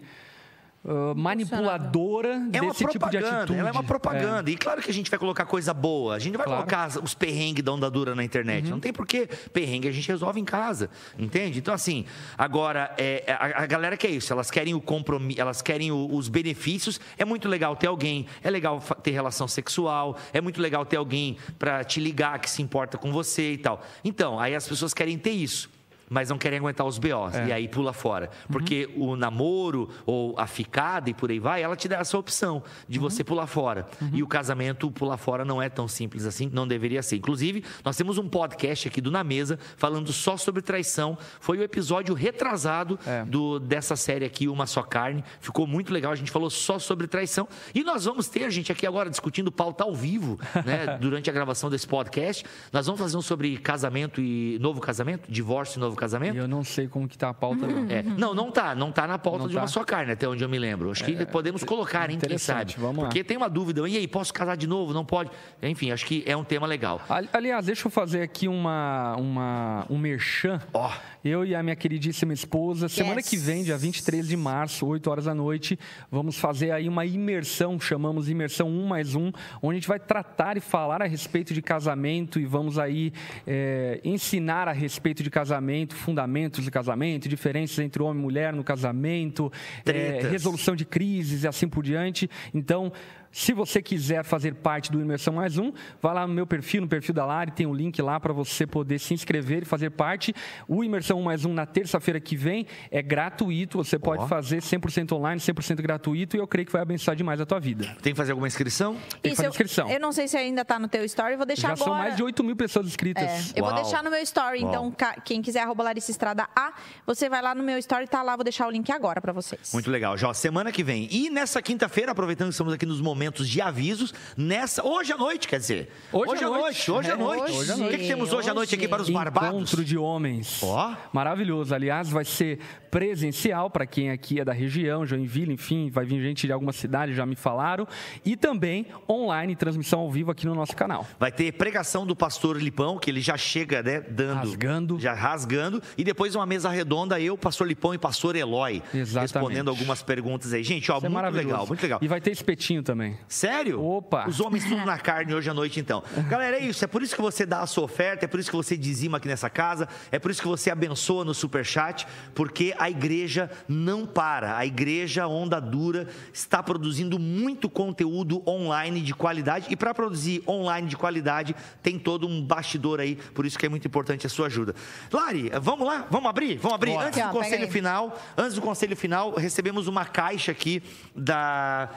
B: uh, manipuladora é desse tipo de atitude.
A: Ela é uma propaganda. É. E claro que a gente vai colocar coisa boa. A gente não vai claro. colocar os perrengues da onda dura na internet. Uhum. Não tem porquê. Perrengue a gente resolve em casa. Entende? Então, assim, agora, é, a, a, galera quer isso. Elas querem o compromisso, elas querem o, os benefícios. É muito legal ter alguém. É legal ter relação sexual. É muito legal ter alguém para te ligar que se importa com você e tal. Então, aí as pessoas querem ter isso mas não querem aguentar os BOs. É. E aí pula fora. Porque uhum. o namoro ou a ficada e por aí vai, ela te dá essa opção de uhum. você pular fora. Uhum. E o casamento pular fora não é tão simples assim, não deveria ser. Inclusive, nós temos um podcast aqui do Na Mesa falando só sobre traição. Foi o episódio retrasado é. do, dessa série aqui, Uma Só Carne. Ficou muito legal, a gente falou só sobre traição. E nós vamos ter, a gente aqui agora discutindo pauta ao vivo, né, durante a gravação desse podcast. Nós vamos fazer um sobre casamento e novo casamento, divórcio e novo novo casamento?
B: Eu não sei como que tá a pauta, não.
A: É. Não, não tá. Não tá na pauta
B: Não
A: de uma
B: tá?
A: só carne, até onde eu me lembro. Acho que podemos colocar, hein? Quem sabe?
B: vamos lá.
A: Porque tem uma dúvida. E aí, posso casar de novo? Não pode? Enfim, acho que é um tema legal.
B: Ali- Aliás, deixa eu fazer aqui uma, uma, um merchan.
A: Ó.
B: Eu e a minha queridíssima esposa, semana
C: Yes.
B: que vem, dia 23 de março, 8 horas da noite, vamos fazer aí uma imersão, chamamos imersão 1 mais 1, onde a gente vai tratar e falar a respeito de casamento e vamos aí é, ensinar a respeito de casamento, fundamentos de casamento, diferenças entre homem e mulher no casamento, é, resolução de crises e assim por diante. Então, se você quiser fazer parte do Imersão Mais Um, vai lá no meu perfil, no perfil da Lari, tem um link lá para você poder se inscrever e fazer parte. O Imersão Mais Um na terça-feira que vem é gratuito, você pode
A: Ó.
B: fazer 100% online, 100% gratuito e eu creio que vai abençoar demais a tua vida.
A: Tem que fazer alguma inscrição?
B: Tem que fazer
C: eu,
B: inscrição.
C: eu não sei se ainda tá no teu story, vou deixar
B: Já
C: agora.
B: são mais de 8 mil pessoas
C: É,
B: inscritas.
C: eu vou
A: Uau.
C: deixar no meu story,
A: Uau.
C: então quem quiser arroba Larissa Estrada A, você vai lá no meu story, tá lá, vou deixar o link agora pra vocês.
A: Muito legal. Já, semana que vem. E nessa quinta-feira, aproveitando que estamos aqui nos momentos de avisos, nessa. Hoje à noite, quer dizer.
B: Hoje à
A: à
B: noite.
A: noite. Hoje à
B: É,
A: noite.
C: hoje
A: O que, que temos hoje à noite aqui para os barbados?
B: Encontro de homens.
A: Ó.
B: Maravilhoso. Aliás, vai ser presencial para quem aqui é da região, Joinville, enfim, vai vir gente de algumas cidades, já me falaram. E também online, transmissão ao vivo aqui no nosso canal.
A: Vai ter pregação do pastor Lipão, que ele já chega, né, dando.
B: Rasgando.
A: Já rasgando. E depois uma mesa redonda, eu, pastor Lipão e pastor Eloy.
B: Exatamente.
A: Respondendo algumas perguntas aí. Gente, ó,
B: Isso é
A: muito
B: maravilhoso.
A: legal, muito legal.
B: E vai ter espetinho também.
A: Sério?
B: Opa.
A: Os homens tudo na carne hoje à noite, então. Galera, é isso. É por isso que você dá a sua oferta, é por isso que você dizima aqui nessa casa, é por isso que você abençoa no Superchat, porque a igreja não para. A igreja Onda Dura está produzindo muito conteúdo online de qualidade. E para produzir online de qualidade, tem todo um bastidor aí. Por isso que é muito importante a sua ajuda. Lari, vamos lá? Vamos abrir? Vamos abrir?
C: Bora.
A: Antes
C: Aqui,
A: do
C: ó,
A: conselho final, antes do conselho final, recebemos uma caixa aqui da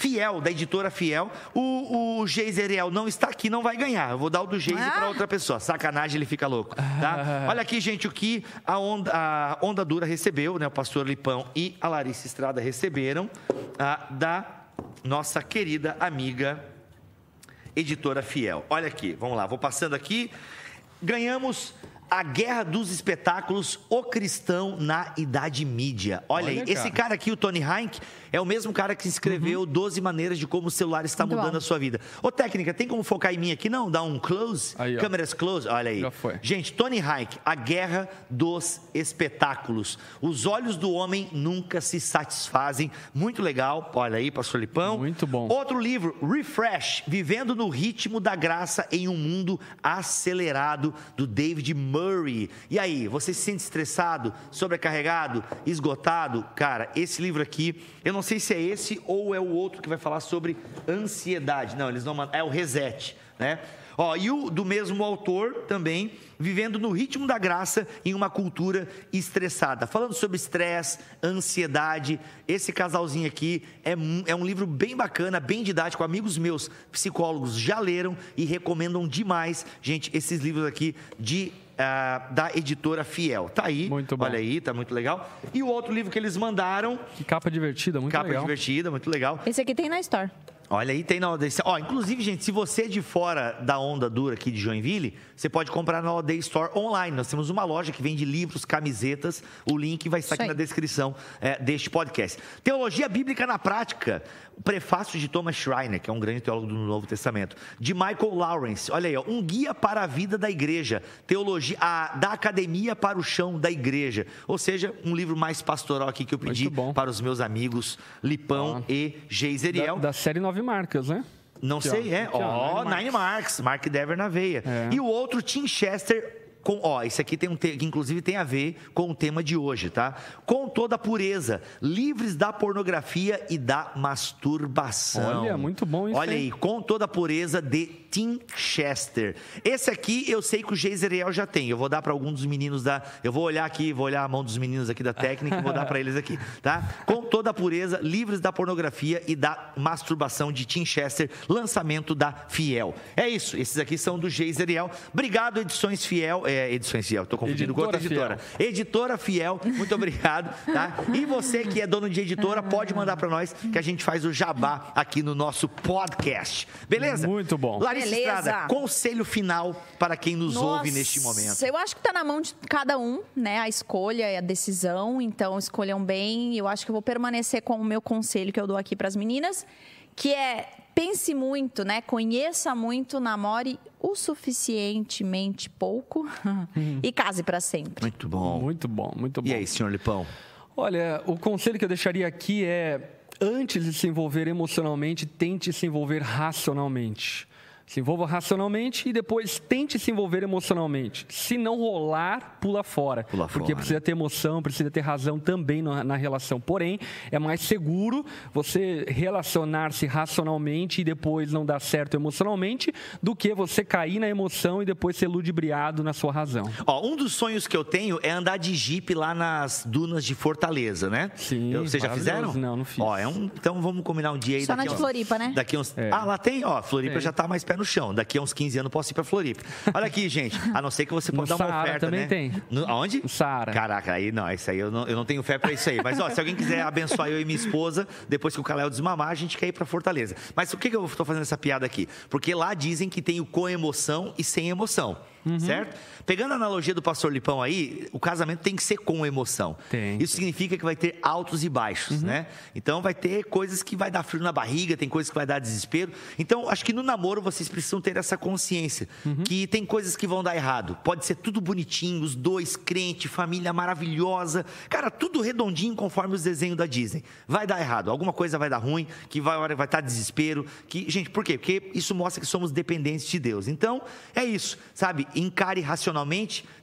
A: Fiel, da editora Fiel. O, o Geiseriel não está aqui, não vai ganhar. Eu vou dar o do Geise
C: Ah.
A: para outra pessoa. Sacanagem, ele fica louco. Tá? Olha aqui, gente, o que a onda, a onda Dura recebeu, né? O pastor Lipão e a Larissa Estrada receberam ah, da nossa querida amiga editora Fiel. Olha aqui, vamos lá, vou passando aqui. Ganhamos a Guerra dos Espetáculos, o cristão na Idade Mídia. Olha,
B: Olha,
A: aí, esse
B: cara.
A: cara aqui, o Tony Hank, é o mesmo cara que escreveu 12 maneiras de como o celular está
C: Muito
A: mudando
C: bom.
A: a sua vida. Ô, técnica, tem como focar em mim aqui? Não, dá um close?
B: Aí.
A: Câmeras close? Olha aí.
B: Já foi.
A: Gente, Tony Hank, A Guerra dos Espetáculos. Os olhos do homem nunca se satisfazem. Muito legal. Olha aí, pastor Lipão.
B: Muito bom.
A: Outro livro, Refresh, Vivendo no Ritmo da Graça em um Mundo Acelerado, do David Murray. E aí, você se sente estressado, sobrecarregado, esgotado? Cara, esse livro aqui, eu não sei se é esse ou é o outro que vai falar sobre ansiedade. Não, eles não é o Reset, né? Ó, e o do mesmo autor também, vivendo no ritmo da graça em uma cultura estressada. Falando sobre estresse, ansiedade. Esse casalzinho aqui é, é um livro bem bacana, bem didático. Amigos meus, psicólogos, já leram e recomendam demais, gente, esses livros aqui de. Ah, da editora Fiel. Tá aí.
B: Muito bom.
A: Olha aí, tá muito legal. E o outro livro que eles mandaram,
B: Que capa divertida, muito
A: capa
B: legal.
A: divertida, muito legal.
C: Esse aqui tem na Store.
A: Olha aí, tem na All Ó, inclusive, gente, se você é de fora da onda dura aqui de Joinville, você pode comprar na Day Store online. Nós temos uma loja que vende livros, camisetas. O link vai estar
C: Isso
A: aqui
C: aí.
A: na descrição é, deste podcast. Teologia Bíblica na Prática. Prefácio de Thomas Schreiner, que é um grande teólogo do Novo Testamento. De Michael Lawrence. Olha aí, ó, um guia para a vida da igreja. Teologia, a- da academia para o chão da igreja. Ou seja, um livro mais pastoral aqui que eu pedi para os meus amigos Lipão e Geiseriel.
B: Da, da série Nove Marcas, né?
A: Não sei,
B: ó.
A: é.
B: Ó, Nine
A: Nine Marks, Mark Dever na veia.
B: É.
A: E o outro, Tim Chester. Com, ó, esse aqui tem um que inclusive tem a ver com o tema de hoje, tá? Com toda a pureza, livres da pornografia e da masturbação.
B: Olha, muito bom isso,
A: Olha aí, com toda a pureza de Tim Chester. Esse aqui eu sei que o Geiseriel já tem. Eu vou dar para algum dos meninos da. Eu vou olhar aqui, vou olhar a mão dos meninos aqui da técnica e vou dar para eles aqui, tá? Com toda a pureza, livres da pornografia e da masturbação de Tim Chester, lançamento da Fiel. É isso, esses aqui são do Geiseriel. Obrigado, Edições Fiel. É, Edições Fiel, tô confundindo com outra
B: Editora
A: editora. Editora Fiel, muito obrigado, tá? E você que é dono de editora, pode mandar para nós que a gente faz o jabá aqui no nosso podcast. Beleza?
B: Muito bom.
A: Larissa
C: Beleza.
A: Estrada, conselho final para quem nos ouve neste momento.
C: Eu acho que tá na mão de cada um, né? A escolha e a decisão. Então, escolham bem. Eu acho que eu vou permanecer com o meu conselho que eu dou aqui para as meninas, que é pense muito, né? Conheça muito, namore o suficientemente pouco e case para sempre.
A: Muito bom.
B: Muito bom, muito bom.
A: E aí, senhor Lipão?
B: Olha, o conselho que eu deixaria aqui é: antes de se envolver emocionalmente, tente se envolver racionalmente. Se envolva racionalmente e depois tente se envolver emocionalmente. Se não rolar, pula fora.
A: Pula
B: porque
A: fora.
B: precisa ter emoção, precisa ter razão também na, na relação. Porém, é mais seguro você relacionar-se racionalmente e depois não dar certo emocionalmente do que você cair na emoção e depois ser ludibriado na sua razão.
A: Ó, um dos sonhos que eu tenho é andar de jipe lá nas dunas de Fortaleza, né?
B: Sim,
A: Eu- Vocês já fizeram?
B: Não, não fiz.
A: Ó, é um, então vamos combinar um dia aí
C: Só
A: daqui
C: na de
A: uns-
C: Floripa, né?
A: Daqui uns,
B: É.
A: Ah, lá tem, ó, Floripa
B: Tem.
A: já tá mais pé no chão. Daqui a uns 15 anos eu posso ir pra Floripa. Olha aqui, gente, a não ser que você pode dar uma
B: Saara
A: oferta,
B: também
A: né?
B: tem.
A: No, aonde?
B: No Saara.
A: Caraca, aí não, isso aí eu não, eu não tenho fé pra isso aí. Mas ó, se alguém quiser abençoar eu e minha esposa, depois que o Caléo desmamar, a gente quer ir pra Fortaleza. Mas por que, que eu tô fazendo essa piada aqui? Porque lá dizem que tem o com emoção e sem emoção.
B: Uhum.
A: Certo? Pegando a analogia do pastor Lipão aí, o casamento tem que ser com emoção.
B: Tem. Uhum.
A: Isso significa que vai ter altos e baixos, né? Então vai ter coisas que vai dar frio na barriga, tem coisas que vai dar desespero. Então, acho que no namoro vocês precisam ter essa consciência
B: Uhum.
A: que tem coisas que vão dar errado. Pode ser tudo bonitinho, os dois crente, família maravilhosa, cara, tudo redondinho conforme os desenhos da Disney. Vai dar errado, alguma coisa vai dar ruim, que vai hora vai estar desespero, que gente, por quê? Porque isso mostra que somos dependentes de Deus. Então, é isso, sabe? Encare racionalmente,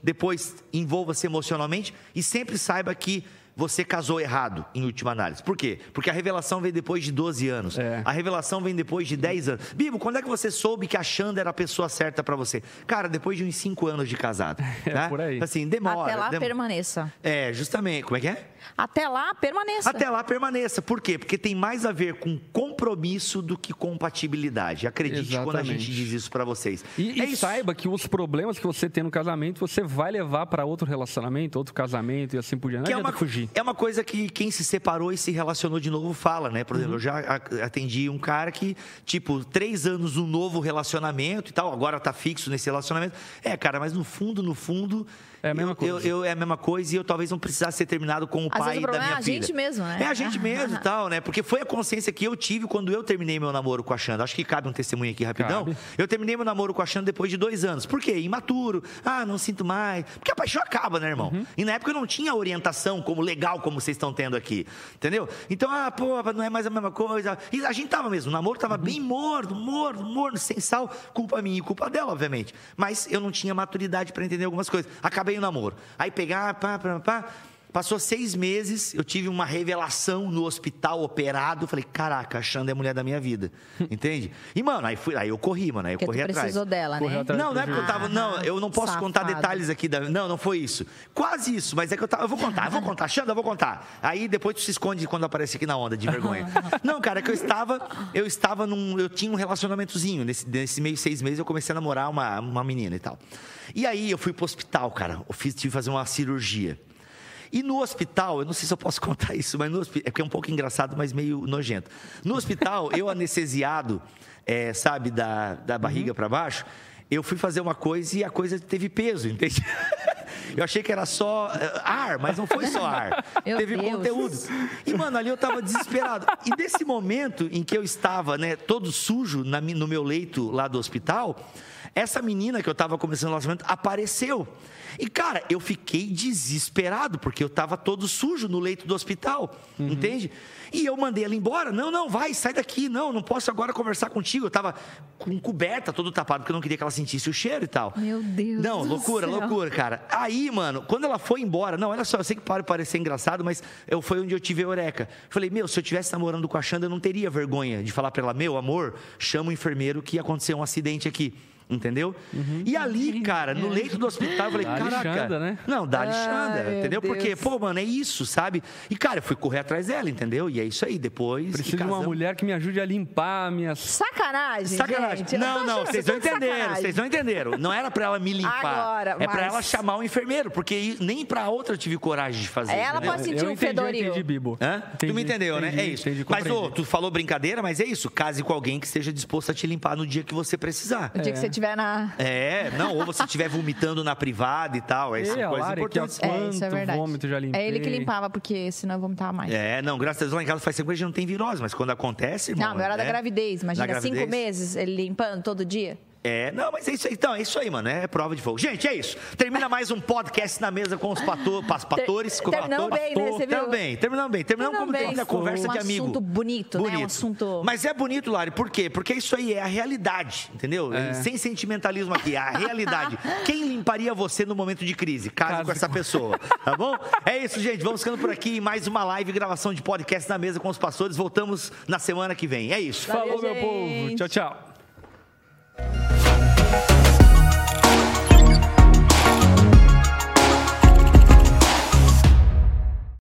A: depois envolva-se emocionalmente e sempre saiba que você casou errado, em última análise. Por quê? Porque a revelação vem depois de 12 anos.
B: É.
A: A revelação vem depois de 10 anos. Bibo, quando é que você soube que a Xanda era a pessoa certa pra você? Cara, depois de uns 5 anos de casado.
B: É,
A: né?
B: por aí.
A: Assim, demora.
C: Até lá,
A: dem-
C: permaneça.
A: É, justamente. Como é que é?
C: Até lá, permaneça.
A: Até lá permaneça. Por quê? Porque tem mais a ver com compromisso do que compatibilidade. Acredite quando a gente
B: Exatamente.
A: diz isso pra vocês.
B: E,
A: é
B: e saiba que os problemas que você tem no casamento, você vai levar para outro relacionamento, outro casamento e assim por diante. Não
A: Que é uma,
B: fugir.
A: É uma coisa que quem se separou e se relacionou de novo fala, né? Por exemplo, eu já atendi um cara que, tipo, três anos um novo relacionamento e tal, agora tá fixo nesse relacionamento. É, cara, mas no fundo, no fundo.
B: É a mesma
A: eu,
B: coisa.
A: Eu, eu- é a mesma coisa e eu talvez não precisasse ser terminado com o
C: Às
A: pai
C: vezes o
A: da minha
C: é a
A: filha.
C: gente mesmo, né?
A: É a gente mesmo e tal, né? Porque foi a consciência que eu tive quando eu terminei meu namoro com a Xanda. Acho que cabe um testemunho aqui rapidão.
B: Cabe.
A: Eu terminei meu namoro com a Xanda depois de dois anos. Por quê? Imaturo. Ah, não sinto mais. Porque a paixão acaba, né, irmão? E na época eu não tinha orientação como legal como vocês estão tendo aqui. Entendeu? Então, ah, pô, não é mais a mesma coisa. E a gente tava mesmo. O namoro tava bem morno, morno, morno, sem sal. Culpa minha e culpa dela, obviamente. Mas eu não tinha maturidade para entender algumas coisas. Acabei o namoro. Aí pegar, pá, pá, pá. Passou seis meses, eu tive uma revelação no hospital operado. Falei, caraca, a Xanda é a mulher da minha vida. Entende? E, mano, aí, fui, aí eu corri, mano. Aí eu
C: Porque tu
A: corri atrás.
C: precisou dela, né?
B: atrás.
A: Não, não é porque eu tava. Não, eu não posso contar
C: Safado.
A: detalhes aqui. Da, não, não foi isso. Quase isso, mas é que eu tava. Eu vou contar, eu vou contar. Xanda, eu vou contar. Aí depois tu se esconde quando aparece aqui na onda de vergonha. Não, cara, é que eu estava. Eu estava num. Eu tinha um relacionamentozinho. Nesse, nesse meio de seis meses eu comecei a namorar uma, uma menina e tal. E aí eu fui pro hospital, cara. Eu fiz, tive que fazer uma cirurgia. E no hospital, eu não sei se eu posso contar isso, mas no hospital, é porque é um pouco engraçado, mas meio nojento. No hospital, eu anestesiado, é, sabe, da, da barriga para baixo, eu fui fazer uma coisa e a coisa teve peso, entende? Eu achei que era só é, ar, mas não foi só ar.
C: Meu
A: teve
C: Deus.
A: conteúdo. E, mano, ali eu tava desesperado. E nesse momento em que eu estava, né, todo sujo na no meu leito lá do hospital, essa menina que eu tava começando o relacionamento apareceu. E, cara, eu fiquei desesperado, porque eu tava todo sujo no leito do hospital, entende? E eu mandei ela embora. Não, não, vai, sai daqui. Não, não posso agora conversar contigo. Eu tava com coberta, todo tapado, porque eu não queria que ela sentisse o cheiro e tal.
C: Meu Deus
A: Não,
C: do
A: loucura,
C: céu.
A: loucura, cara. Aí, mano, quando ela foi embora, não, olha só, eu sei que pode parecer engraçado, mas eu, foi onde eu tive a eureka. Falei, meu, se eu tivesse namorando com a Xanda, eu não teria vergonha de falar pra ela, meu amor, chama o enfermeiro que aconteceu um acidente aqui. Entendeu? E ali, cara, no leito do hospital, eu falei,
B: Dá
A: caraca.
B: Alexandra, né?
A: Não, dá Alexandra,
C: meu
A: entendeu? Porque, pô, mano, é isso, sabe? E, cara, eu fui correr atrás dela, entendeu? E é isso aí. Depois.
B: Preciso de uma mulher que me ajude a limpar minhas.
C: Sacanagem,
A: Sacanagem.
C: gente. Eu
A: Não, não, vocês não entenderam, vocês não entenderam. Não era pra ela me limpar.
C: Agora,
A: é pra
C: mas-
A: ela chamar o enfermeiro, porque nem pra outra eu tive coragem de fazer.
C: Ela
A: entendeu?
C: pode sentir
B: eu
C: um
B: entendi, eu
C: fedoril.
B: entendi, Bibo.
A: Hã? tu me
B: Entendi,
A: entendeu, né?
B: entendi,
A: É isso.
B: entendi,
A: mas, ô, tu falou brincadeira, mas é isso. Case com alguém que esteja disposto a te limpar no dia que você precisar.
C: O dia que você estiver na.
A: É, não, ou você estiver vomitando na privada e tal. Essas
B: Ei,
A: coisas
B: Lari
A: importantes.
C: É, isso é
B: Quanto
C: verdade.
B: vômito já limpei.
C: É ele que limpava, porque senão eu vomitava mais.
A: É, não, graças a Deus lá em casa faz tempo que a gente não tem virose, mas quando acontece, irmão.
C: Não, era da
A: é-
C: gravidez. Imagina,
A: Da
C: cinco
A: gravidez.
C: meses ele limpando todo dia.
A: É, não, mas é isso aí. Então, é isso aí, mano. É prova de fogo. Gente, é isso. Termina mais um podcast na mesa com os pato, pas- patores. com
C: terminamos
A: patores.
C: bem, né? Você viu?
A: Terminamos bem, terminamos bem. Terminamos como
C: bem.
A: a conversa
C: Um
A: de amigo.
C: assunto bonito, né? Um assunto-
A: Mas é bonito, Lari, por quê? Porque isso aí é a realidade, entendeu? Sem sentimentalismo aqui, é a realidade. Quem limparia você no momento de crise? Case
B: Case
A: com essa pessoa, tá bom? É isso, gente. Vamos ficando por aqui. Mais uma live, gravação de podcast na mesa com os pastores. Voltamos na semana que vem. É isso.
C: Valeu,
B: Falou, meu povo.
C: gente.
B: Tchau, tchau. Thank you.